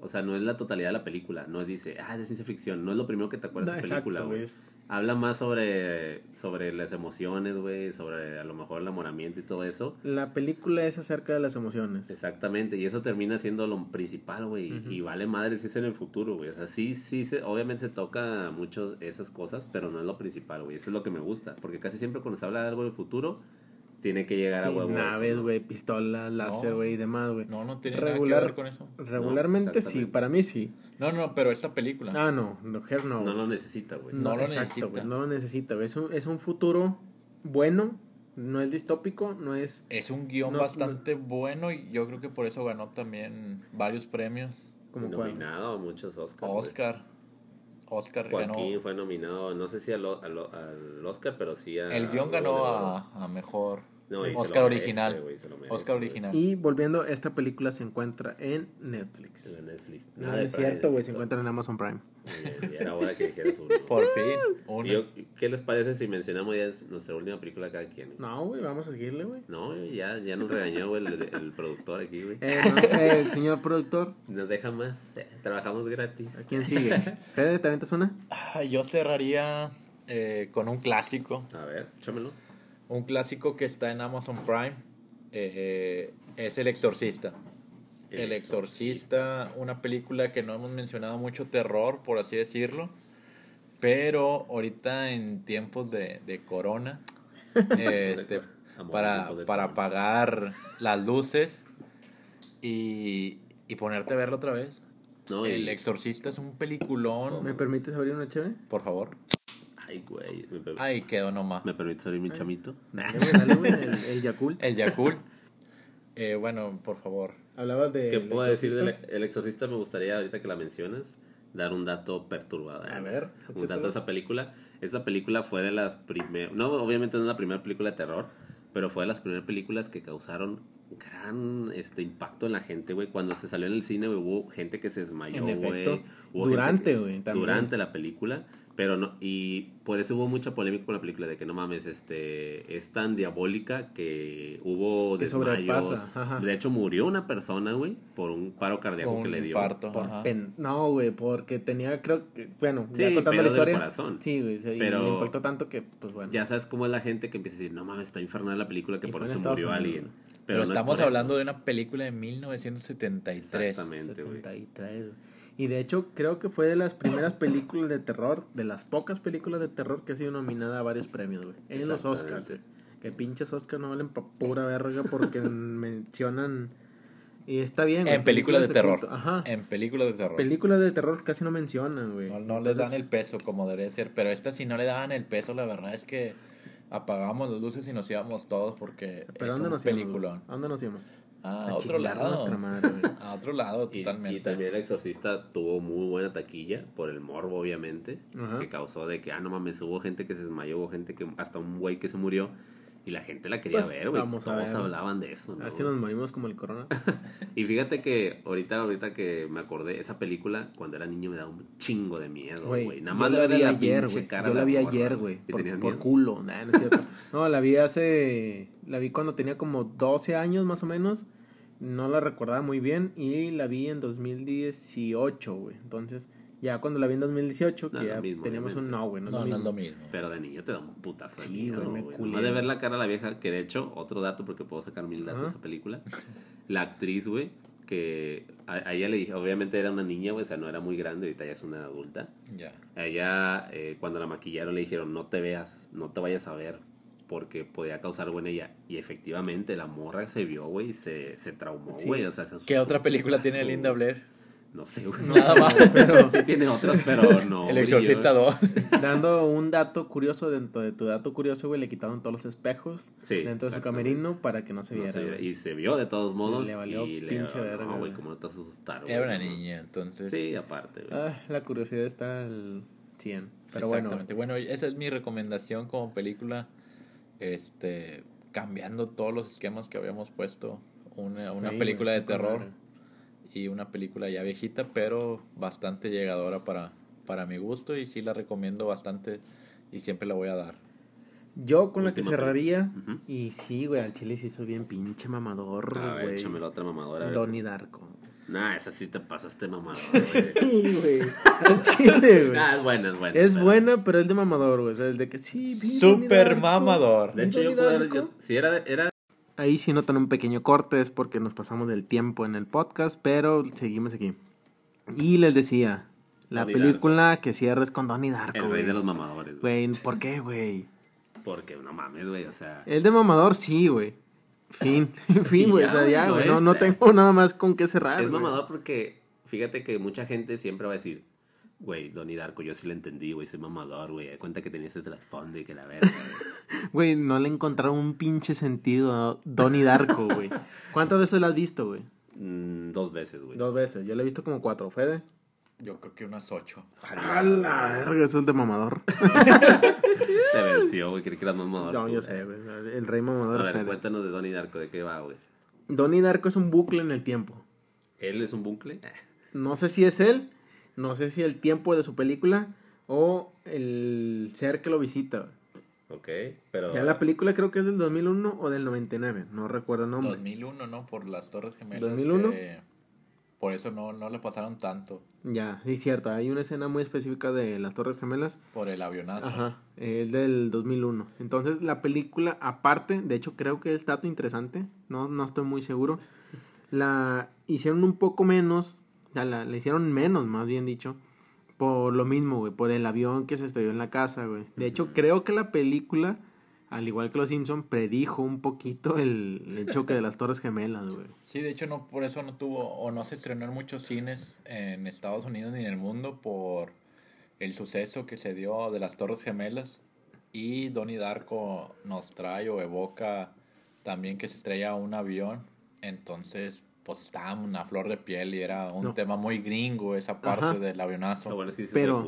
O sea, no es la totalidad de la película. No es dice, ah, es de ciencia ficción. No es lo primero que te acuerdas No, de la película, güey. Habla más sobre, sobre las emociones, güey, sobre a lo mejor el enamoramiento y todo eso. La película es acerca de las emociones. Exactamente, y eso termina siendo lo principal, güey, y vale madre si es en el futuro, güey, o sea, sí, sí, se, obviamente se toca mucho esas cosas, pero no es lo principal, güey, eso es lo que me gusta, porque casi siempre cuando se habla de algo del futuro, tiene que llegar a Sí, huevo. eso, naves, ¿no? güey, pistolas, láser, No. güey, y demás, güey. No, no tiene Regular- nada que ver con eso. Regularmente sí, para mí sí. No, no, pero esta película. Ah, no, no, Her no. No lo necesita, güey. No lo exacto, necesita. güey, no lo necesita, güey. Es un, es un futuro bueno, no es distópico, no es... Es un guion No, bastante bueno y yo creo que por eso ganó también varios premios. Como nominado a muchos Oscars. güey. Oscar. Oscar Joaquín ganó. fue nominado, no sé si al, al, al Oscar, pero sí a... El guion ganó a, a mejor. No, y Oscar merece, original. Oscar original. Y volviendo, esta película se encuentra en En Netflix. la Netflix. No, Nada no es cierto, güey, se encuentra en Amazon Prime. Ya era hora que dijeras uno. Por fin. Y Una. yo- ¿Qué les parece si mencionamos ya nuestra última película cada quien? No, güey, vamos a seguirle, güey. No, ya, ya nos regañó güey, el, el productor aquí, güey. Eh, no, eh, el señor productor, Nos deja más. eh, trabajamos gratis. ¿a quién sigue? Fede, ¿te aventas una? Ah, Yo cerraría eh, con un clásico. A ver, échamelo. Un clásico que está en Amazon Prime. eh, es El Exorcista. El Exorcista, una película que no hemos mencionado mucho terror, por así decirlo. Pero ahorita en tiempos de, de corona, eh, este, para, para apagar las luces y, y ponerte a verlo otra vez. No, El Exorcista es un peliculón. ¿Me permites abrir una chévere? Por favor. Ay, güey. ¿Me, per- Ahí quedó nomás. ¿Me permites abrir mi chamito? Dale, güey, dale, güey, el, el Yakult. El Yakul. Eh, bueno, por favor. Hablabas de... ¿Qué puedo decir del El Exorcista? Me gustaría, ahorita que la mencionas, dar un dato perturbador. A ver, Un dato de esa película. Esa película fue de las primeras... No, obviamente no es la primera película de terror, pero fue de las primeras películas que causaron gran este impacto en la gente, güey. Cuando se salió en el cine, güey, hubo gente que se desmayó, güey. Durante, güey. Durante la película. Pero no, y por eso hubo mucha polémica con la película de que no mames, este, es tan diabólica que hubo Que desmayos. De hecho, murió una persona, güey, por un paro cardíaco que le dio. infarto. Por ajá. pen- No, güey, porque tenía, creo que, bueno, Sí, ya contando la del historia. corazón. Sí, güey, sí, y Pero- le impactó tanto que, pues bueno. Ya sabes cómo es la gente que empieza a decir, no mames, está infernal la película que Y por eso Estados murió Unidos, alguien. Pero, no es estamos eso. hablando de una película de 1973. Exactamente, güey. 73, güey. Y de hecho, creo que fue de las primeras películas de terror, de las pocas películas de terror que ha sido nominada a varios premios, güey. En los. Oscars, güey. Que pinches Oscars no valen pa' pura verga porque mencionan. Y está bien, güey, En películas de terror. culto. Ajá. En películas de terror. Películas de terror casi no mencionan, güey. No, no les dan el peso como debería ser. Pero esta si no le daban el peso, la verdad es que apagamos las luces y nos íbamos todos porque ¿Pero es dónde un nos íbamos? dónde nos íbamos? Ah, A a otro lado. nuestra madre, güey. A otro lado, totalmente. y también El Exorcista tuvo muy buena taquilla por el morbo, obviamente, Ajá. que causó de que, ah, no mames, hubo gente que se desmayó, hubo gente que, hasta un güey que se murió, y la gente la quería Pues, ver, güey. vamos a Todos ver. hablaban de eso, A ¿no? ver si nos morimos como el corona. Y fíjate que ahorita, ahorita que me acordé, esa película, cuando era niño me daba un chingo de miedo, Güey. Nada más la vi ayer, güey. Yo la vi ayer, güey. güey. ¿Y Por, culo. Nah, no, es cierto. no, la vi hace. La vi cuando tenía como 12 años más o menos. No la recordaba muy bien. Y la vi en 2018, güey. Entonces, ya cuando la vi en 2018, que No, ya mismo, teníamos un no, güey. No, No, no lo es lo mismo. Pero de niño te da un putazo de Sí, güey, me culé. Nomás de ver la cara de la vieja, que de hecho, otro dato, porque puedo sacar mil datos de esa película. La actriz, güey, que a, a ella le dije, obviamente era una niña, güey, o sea, no era muy grande, ahorita ya es una adulta. Ya. A ella, eh, cuando la maquillaron, le dijeron, no te veas, no te vayas a ver, porque podía causar algo en ella. Y efectivamente, la morra se vio, güey, y se, se traumó, Sí. güey. O sea, se ¿Qué otra película tiene Linda. Blair? No sé, güey. Nada más. pero sí tiene otras, pero no. El Exorcista brilló. 2. Dando un dato curioso dentro de tu dato curioso, güey, le quitaron todos los espejos Sí, dentro de su camerino para que no se No viera. se vio, güey. y se vio de todos modos. Le valió y le pinche no, verga, güey, güey. ¿cómo no te vas a asustar, güey? Era una No. niña, entonces. Sí, aparte, güey. Ah, la curiosidad está al 100. Pero bueno, Exactamente. Bueno, esa es mi recomendación como película. Este, cambiando todos los esquemas que habíamos puesto. Una, una Sí, película de terror madre. y una película ya viejita, pero bastante llegadora para, para mi gusto y sí la recomiendo bastante y siempre la voy a dar. yo con la que cerraría, y sí, güey, al chile se hizo bien pinche mamador, A ver, güey. échame la otra mamadora. Donnie Darko. Nah, esa sí te pasaste mamador, güey. Sí, güey. Al chile, güey. Ah, es buena, es buena. Es pero- buena, pero es de mamador, güey. O sea, el de que sí, Super mamador. De hecho, yo puedo... Yo- si era, era... Ahí sí notan un pequeño corte, es porque nos pasamos del tiempo en el podcast, pero seguimos aquí. Y les decía, la Donnie película que cierra es con Donnie Darko, El rey güey. de los mamadores, güey. Güey, ¿por qué, güey? Porque no mames, güey, o sea... El de mamador, sí, güey. Fin, fin, güey. O sea, ya, güey. No, no tengo nada más con qué cerrar. Es mamador porque fíjate que mucha gente siempre va a decir, güey, Donnie Darko, yo sí lo entendí, güey, soy mamador, güey. Cuenta que tenía ese trasfondo y que la verga, güey. Güey, no le encontraron un pinche sentido a Donnie Darko, güey. ¿Cuántas veces la has visto, güey? Mm, dos veces, güey. Dos veces. Yo la he visto como cuatro, Fede. Yo creo que unas ocho. A la verga, eso es de mamador. Se venció, güey, creí que era mamador. No, tú, yo güey. sé, güey. El rey A mamador es ver, Fede. cuéntanos de Donnie Darko, ¿de qué va, güey? Donnie Darko es un bucle en el tiempo. ¿Él es un bucle? No sé si es él, no sé si el tiempo de su película o el ser que lo visita. güey. Ok, pero... Ya la película creo que es del 2001 o del 99, no recuerdo el nombre. 2001, ¿no? Por las Torres Gemelas. 2001. que por eso no, no le pasaron tanto. Ya, sí, cierto, hay una escena muy específica de las Torres Gemelas. Por el avionazo. Ajá, es del 2001. Entonces, la película, aparte, de hecho, creo que es dato interesante, no, no estoy muy seguro. La hicieron un poco menos, o sea, la, la hicieron menos, más bien dicho, por lo mismo, güey, por el avión que se estrelló en la casa, güey. De hecho, creo que la película, al igual que Los Simpson, predijo un poquito el, el choque de las Torres Gemelas, güey. Sí, de hecho no por eso no tuvo o no se estrenó en muchos cines en Estados Unidos ni en el mundo por el suceso que se dio de las Torres Gemelas y Donnie Darko nos trae o evoca también que se estrella un avión, entonces pues estábamos una flor de piel y era un No. tema muy gringo esa parte Ajá. del avionazo. Lo bueno es que sí Pero-.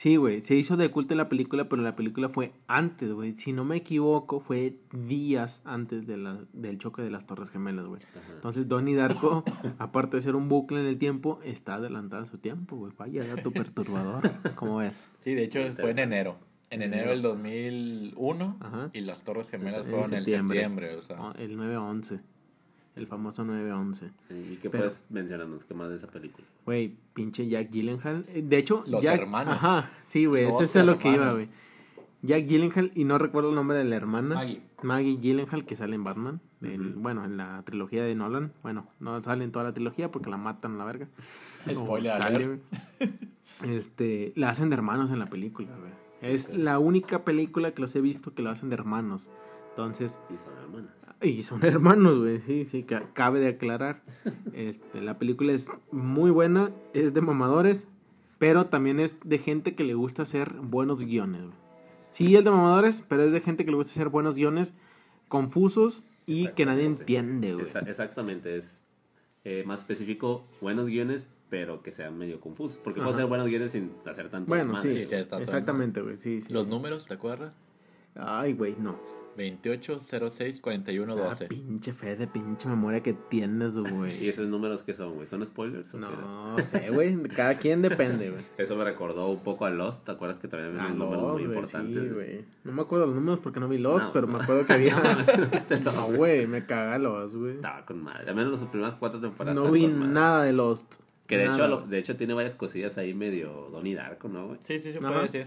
Sí, güey, se hizo de culto en la película, pero la película fue antes, güey. Si no me equivoco, fue días antes de la, del choque de las Torres Gemelas, güey. Entonces, Donnie Darko, aparte de ser un bucle en el tiempo, está adelantada a su tiempo, güey. Vaya dato perturbador. ¿Cómo ves? Sí, de hecho fue en enero. En En enero del 2001 Ajá. y las Torres Gemelas En fueron en septiembre, o sea. Ah, El 9-11. El famoso 9-11. ¿Y qué Pero- puedes mencionarnos? ¿Qué más de esa película? Güey, pinche Jack Gyllenhaal. Eh, De hecho, Los Jack- hermanos. Ajá, sí, güey, ese es a lo que iba, güey. Jack Gyllenhaal, y no recuerdo el nombre de la hermana. Maggie. Maggie Gyllenhaal, que sale en Batman. en- bueno, en la trilogía de Nolan. Bueno, no sale en toda la trilogía porque la matan a la verga. Spoiler O sale. Este, la hacen de hermanos en la película, güey. Es la única película que los he visto que lo hacen de hermanos. Entonces, Y son hermanas. Y son hermanos, güey, sí, sí, ca- cabe de aclarar. Este, la película es muy buena, es de mamadores, pero también es de gente que le gusta hacer buenos guiones, güey. Sí, es de mamadores, pero es de gente que le gusta hacer buenos guiones confusos y que nadie entiende, güey. Exactamente, es eh, más específico, buenos guiones, pero que sean medio confusos. Porque puedo hacer buenos guiones sin hacer tanto Bueno, desmadre. sí, Sí, todo, exactamente, güey, sí, sí. Los sí. números, ¿te acuerdas? Ay, güey, no. 28, 06, 41, Ah, 12. pinche fe de pinche memoria que tienes, ¿Y güey. esos números qué son, güey? ¿Son spoilers? o qué? No sé, güey, cada quien depende, güey. Eso me recordó un poco a Lost. ¿Te acuerdas que también había Ah, unos números muy güey, importantes? sí, güey. No me acuerdo los números porque no vi Lost, No, pero no. me acuerdo que había. Este. No, güey, me caga Lost, güey. Estaba con madre. Al menos las primeras cuatro temporadas. No vi nada de Lost. Que de Nada, hecho, de hecho tiene varias cosillas ahí medio Donnie Darko, ¿no, güey? Sí, sí, se Ajá. puede decir.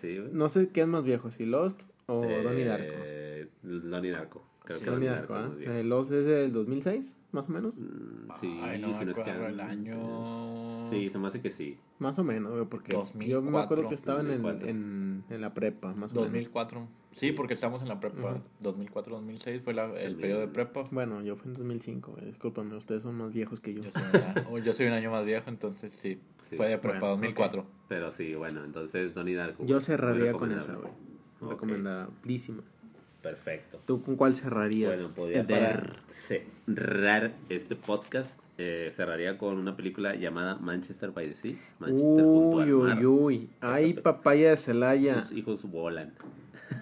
Sí, güey. No sé qué es más viejo, si Lost o Donnie Darko. Eh, Donnie Darko. Creo Sí, que Donnie Darko, Darko viejo. Eh, Lost es del 2006, más o menos. Mm, Sí, Ay, no si me es que acuerdo el año. Sí, se me hace que sí. Más o menos, güey, porque yo me 2004, acuerdo que estaba en, el- 2004. en, en la prepa, más o menos. 2004. Sí, porque estamos en la prepa. 2004-2006 fue la- el También. periodo de prepa. Bueno, yo fui en 2005, güey. Discúlpame, ustedes son más viejos que yo. Yo soy, una- oh, yo soy un año más viejo, entonces sí. Sí. Fue de prepa Bueno, 2004. Pero sí, bueno, entonces Donnie Darko. Yo cerraría con esa, güey. Ok. Recomendadísima. Perfecto. ¿Tú con cuál cerrarías? Bueno, podría para cerrar este podcast, eh, cerraría con una película llamada Manchester by the Sea. Manchester junto al Uy, mar. uy, uy. Ay, papaya de Celaya. Tus hijos volan.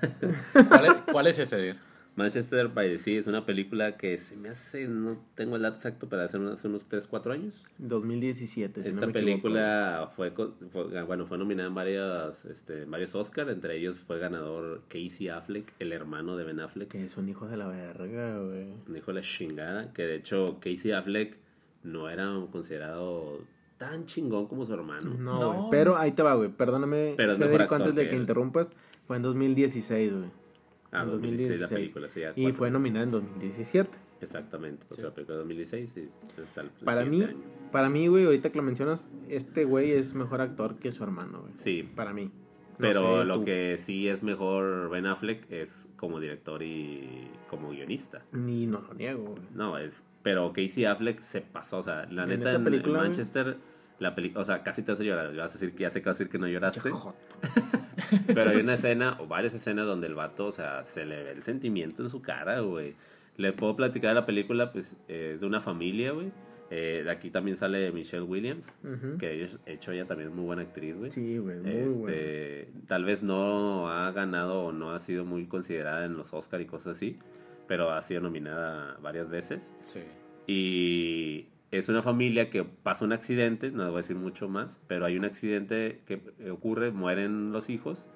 ¿Cuál es, cuál es ese? Manchester by the Sea es una película que se me hace, no tengo el dato exacto, pero hace unos, hace unos 3, 4 años. 2017, si no Esta me equivoco. película fue, co- fue- bueno, fue nominada en varios, este, varios Oscar, entre ellos fue ganador Casey Affleck, el hermano de Ben Affleck. Que son hijos de la verga, güey. Dijo la chingada, que de hecho Casey Affleck no era considerado tan chingón como su hermano. No, No. güey. Pero ahí te va, güey. Perdóname, Pero es mejor Federico, actor antes de que que interrumpas. Fue en 2016, güey. Ah, En 2016 la película, sí, ya Y fue nominada en 2017. Exactamente, porque Sí. la película de 2016 sí, está el Para mí, año. para mí, güey, ahorita que lo mencionas, este güey es mejor actor que su hermano, güey. Sí, Para mí. No pero sé, lo tú. que sí es mejor Ben Affleck es como director y como guionista. Ni no lo niego, güey. No, es. Pero Casey Affleck se pasó. O sea, la En neta, en, película, güey. La película. O sea, casi te hace llorar. Vas a decir que ya sé que vas a decir que no lloraste. Pero hay una escena, o varias escenas, donde el vato, o sea, se le ve el sentimiento en su cara, güey. Le puedo platicar de la película, pues, eh, es de una familia, güey. Eh, de aquí también sale Michelle Williams, Ujú. que de hecho ella también es muy buena actriz, güey. Sí, güey, muy este, Tal vez no ha ganado o no ha sido muy considerada en los Oscar y cosas así, pero ha sido nominada varias veces. Sí. Y es una familia que pasa un accidente, no voy a decir mucho más, pero hay un accidente que ocurre, mueren los hijos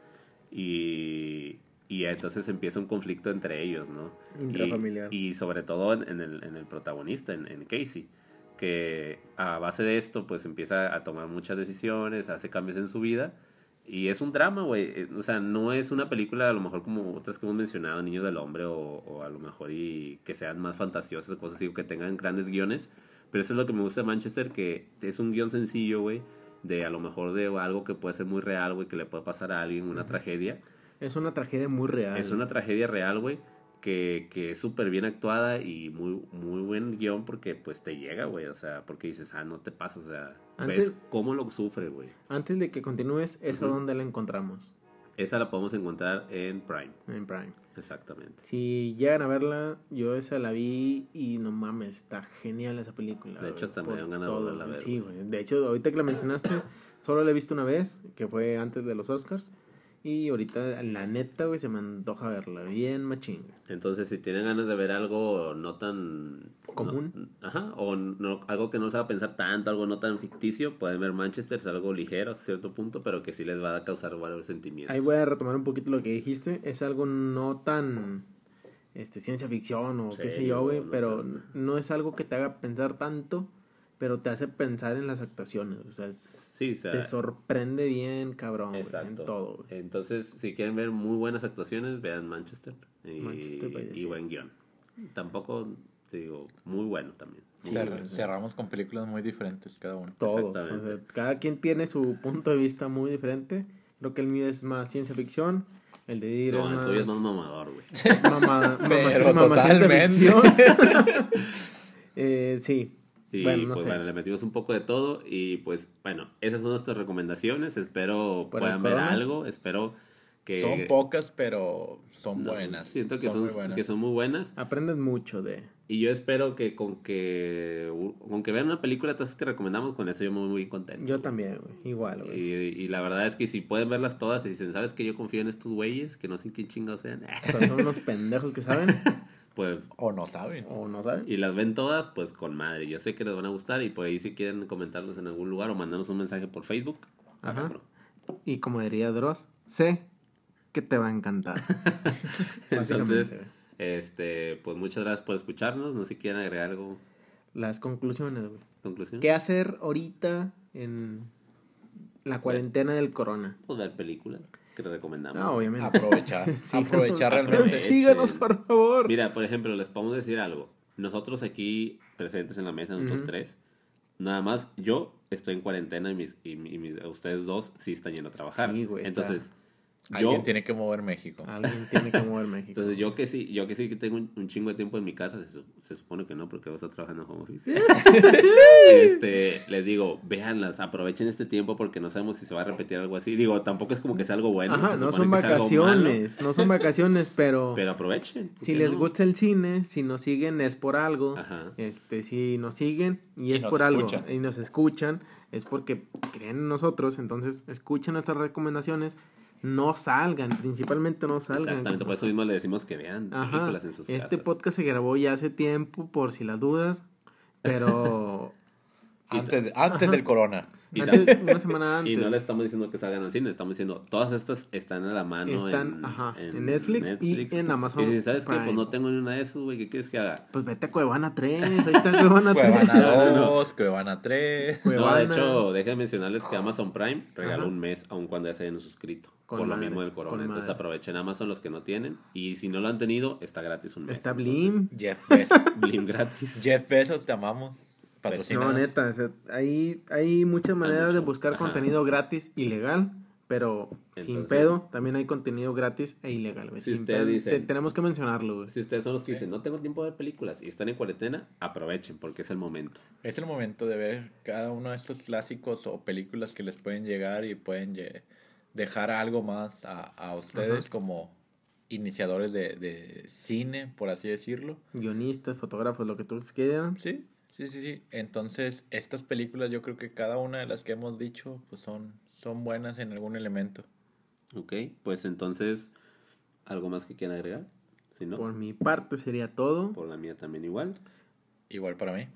y, y entonces empieza un conflicto entre ellos, ¿no? Intrafamiliar. Y, y sobre todo en, el, en el protagonista, en, en Casey, que a base de esto pues empieza a tomar muchas decisiones, hace cambios en su vida. Y es un drama, güey. Eh, O sea, no es una película a lo mejor como otras que hemos mencionado, Niños del Hombre, o, o a lo mejor y que sean más fantasiosas, cosas así, o que tengan grandes guiones. Pero eso es lo que me gusta de Manchester, que es un guion sencillo, güey, de a lo mejor de algo que puede ser muy real, güey, que le puede pasar a alguien, una tragedia. Es una tragedia muy real. Es una tragedia real, güey, que, que es súper bien actuada y muy, muy buen guion porque pues te llega, güey, o sea, porque dices, ah, no te pasa, o sea, Antes- ves cómo lo sufre, güey. Antes de que continúes, ¿es a dónde la encontramos? Esa la podemos encontrar en Prime, En Prime. exactamente. Si llegan a verla, yo esa la vi y no mames, está genial esa película. De hecho, hasta me dieron ganas de Sí, güey. De hecho, ahorita que la mencionaste, solo la he visto una vez, que fue antes de los Oscars. Y ahorita, la neta, güey, se me antoja verla. Bien machín. Entonces, si tienen ganas de ver algo no tan... Común. no- ajá, o no, algo que no les haga pensar tanto, algo no tan ficticio, pueden ver Manchester, es algo ligero hasta cierto punto, pero que sí les va a causar varios sentimientos. Ahí voy a retomar un poquito lo que dijiste. Es algo no tan este ciencia ficción o qué sé yo, güey, no, pero no es algo que te haga pensar tanto, pero te hace pensar en las actuaciones, o sea, es- Sí, o sea, te sorprende bien, cabrón, güey, en todo. güey. Entonces, si quieren ver muy buenas actuaciones, vean Manchester. Y, Manchester buen guion. Tampoco, te digo, muy bueno también. Muy Cer- bueno. cerramos con películas muy diferentes cada uno. Todos, o Exactamente. sea, cada quien tiene su punto de vista muy diferente. Creo que el mío es más ciencia ficción, el de Dir No, es el más tuyo es más mamador, güey. mamá, Pero mamá- totalmente. ficción. eh, sí. Y bueno, no pues sé. bueno, le metimos un poco de todo. Y pues bueno, esas son nuestras recomendaciones. Espero Por puedan ver algo. Espero que. Son pocas, pero son No, buenas. Siento que son, muy buenas. que son muy buenas. Aprendes mucho de... Y yo espero que con que con que vean una película estas que recomendamos, con eso yo me voy muy contento. Yo también, güey. Igual, güey. Y, y la verdad es que si pueden verlas todas y dicen, ¿sabes que yo confío en estos güeyes? Que no sé quién chingados sean. O sea, son unos pendejos que saben Pues, O no saben. o no saben. y las ven todas, pues con madre. Yo sé que les van a gustar y por ahí si quieren comentarlos en algún lugar o mandarnos un mensaje por Facebook. Ajá. Y como diría Dross, sé que te va a encantar. Entonces, este, pues muchas gracias por escucharnos. No sé si quieren agregar algo. Las conclusiones, güey. Conclusión. ¿Qué hacer ahorita en la cuarentena del corona? Pues ver películas que les recomendamos. No, obviamente. Aprovechar. Síganos. aprovechar realmente. Síganos, por favor. Mira, por ejemplo, les podemos decir algo. Nosotros aquí presentes en la mesa, nosotros tres, nada más yo estoy en cuarentena y, mis, y, mi- y mis- ustedes dos sí están yendo a trabajar. Sí, güey, está- Entonces, Alguien Yo- tiene que mover México. Alguien tiene que mover México. Entonces yo que sí, yo que sí que tengo un, un chingo de tiempo en mi casa, se, se supone que no, porque vas a trabajar en home office. este, les digo, véanlas, aprovechen este tiempo porque no sabemos si se va a repetir algo así. Digo, tampoco es como que sea algo bueno. Ajá, se no son vacaciones, no son vacaciones, pero, pero aprovechen. ¿por si les no? gusta el cine, si nos siguen es por algo. Ajá. Este, si nos siguen y, Y es por algo y nos escuchan, es porque creen en nosotros, entonces escuchen nuestras recomendaciones, no salgan, principalmente no salgan. Exactamente, por eso mismo le decimos que vean Ajá. películas en sus Este casas. podcast se grabó ya hace tiempo, por si las dudas, pero Antes, antes del corona. Y antes- una semana antes. Y no le estamos diciendo que salgan al cine, estamos diciendo, todas estas están a la mano Están, en, ajá, en Netflix y en Amazon Y dices, ¿sabes qué? Prime. Pues no tengo ni una de esos, güey, ¿qué quieres que haga? Pues vete a Cuevana 3, ahí está Cuevana 3. Cuevana No, no, no. 2, Cuevana 3. No, Cuevana. de hecho, déjenme mencionarles que Amazon Prime regaló un mes, aun cuando ya se hayan suscrito. Con por lo mismo del corona. Entonces madre. aprovechen Amazon los que no tienen. Y si no lo han tenido, está gratis un mes. Está Entonces, Blim. Jeff Bezos. Blim gratis. Jeff Bezos, te amamos. No, neta, o sea, hay, hay muchas maneras de mucho. buscar Ajá. contenido gratis ilegal, pero sin Entonces- pedo también hay contenido gratis e ilegal. Si Sin usted pedo, dice- te- tenemos que mencionarlo, güey. Si ustedes son los que dicen, no tengo tiempo de ver películas y están en cuarentena, aprovechen porque es el momento. Es el momento de ver cada uno de estos clásicos o películas que les pueden llegar y pueden dejar algo más a, a ustedes Ajá. como iniciadores de, de cine, por así decirlo. Guionistas, fotógrafos, lo que tú quieran. Sí, sí, sí, sí. Entonces, estas películas yo creo que cada una de las que hemos dicho pues son, son buenas en algún elemento. Ok, pues entonces, ¿algo más que quieran agregar? Si no, Por mi parte sería todo. por la mía también igual. Igual para mí.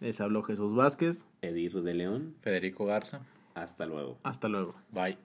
Les habló Jesús Vázquez. Edir de León, Federico Garza. hasta luego. Hasta luego. Bye.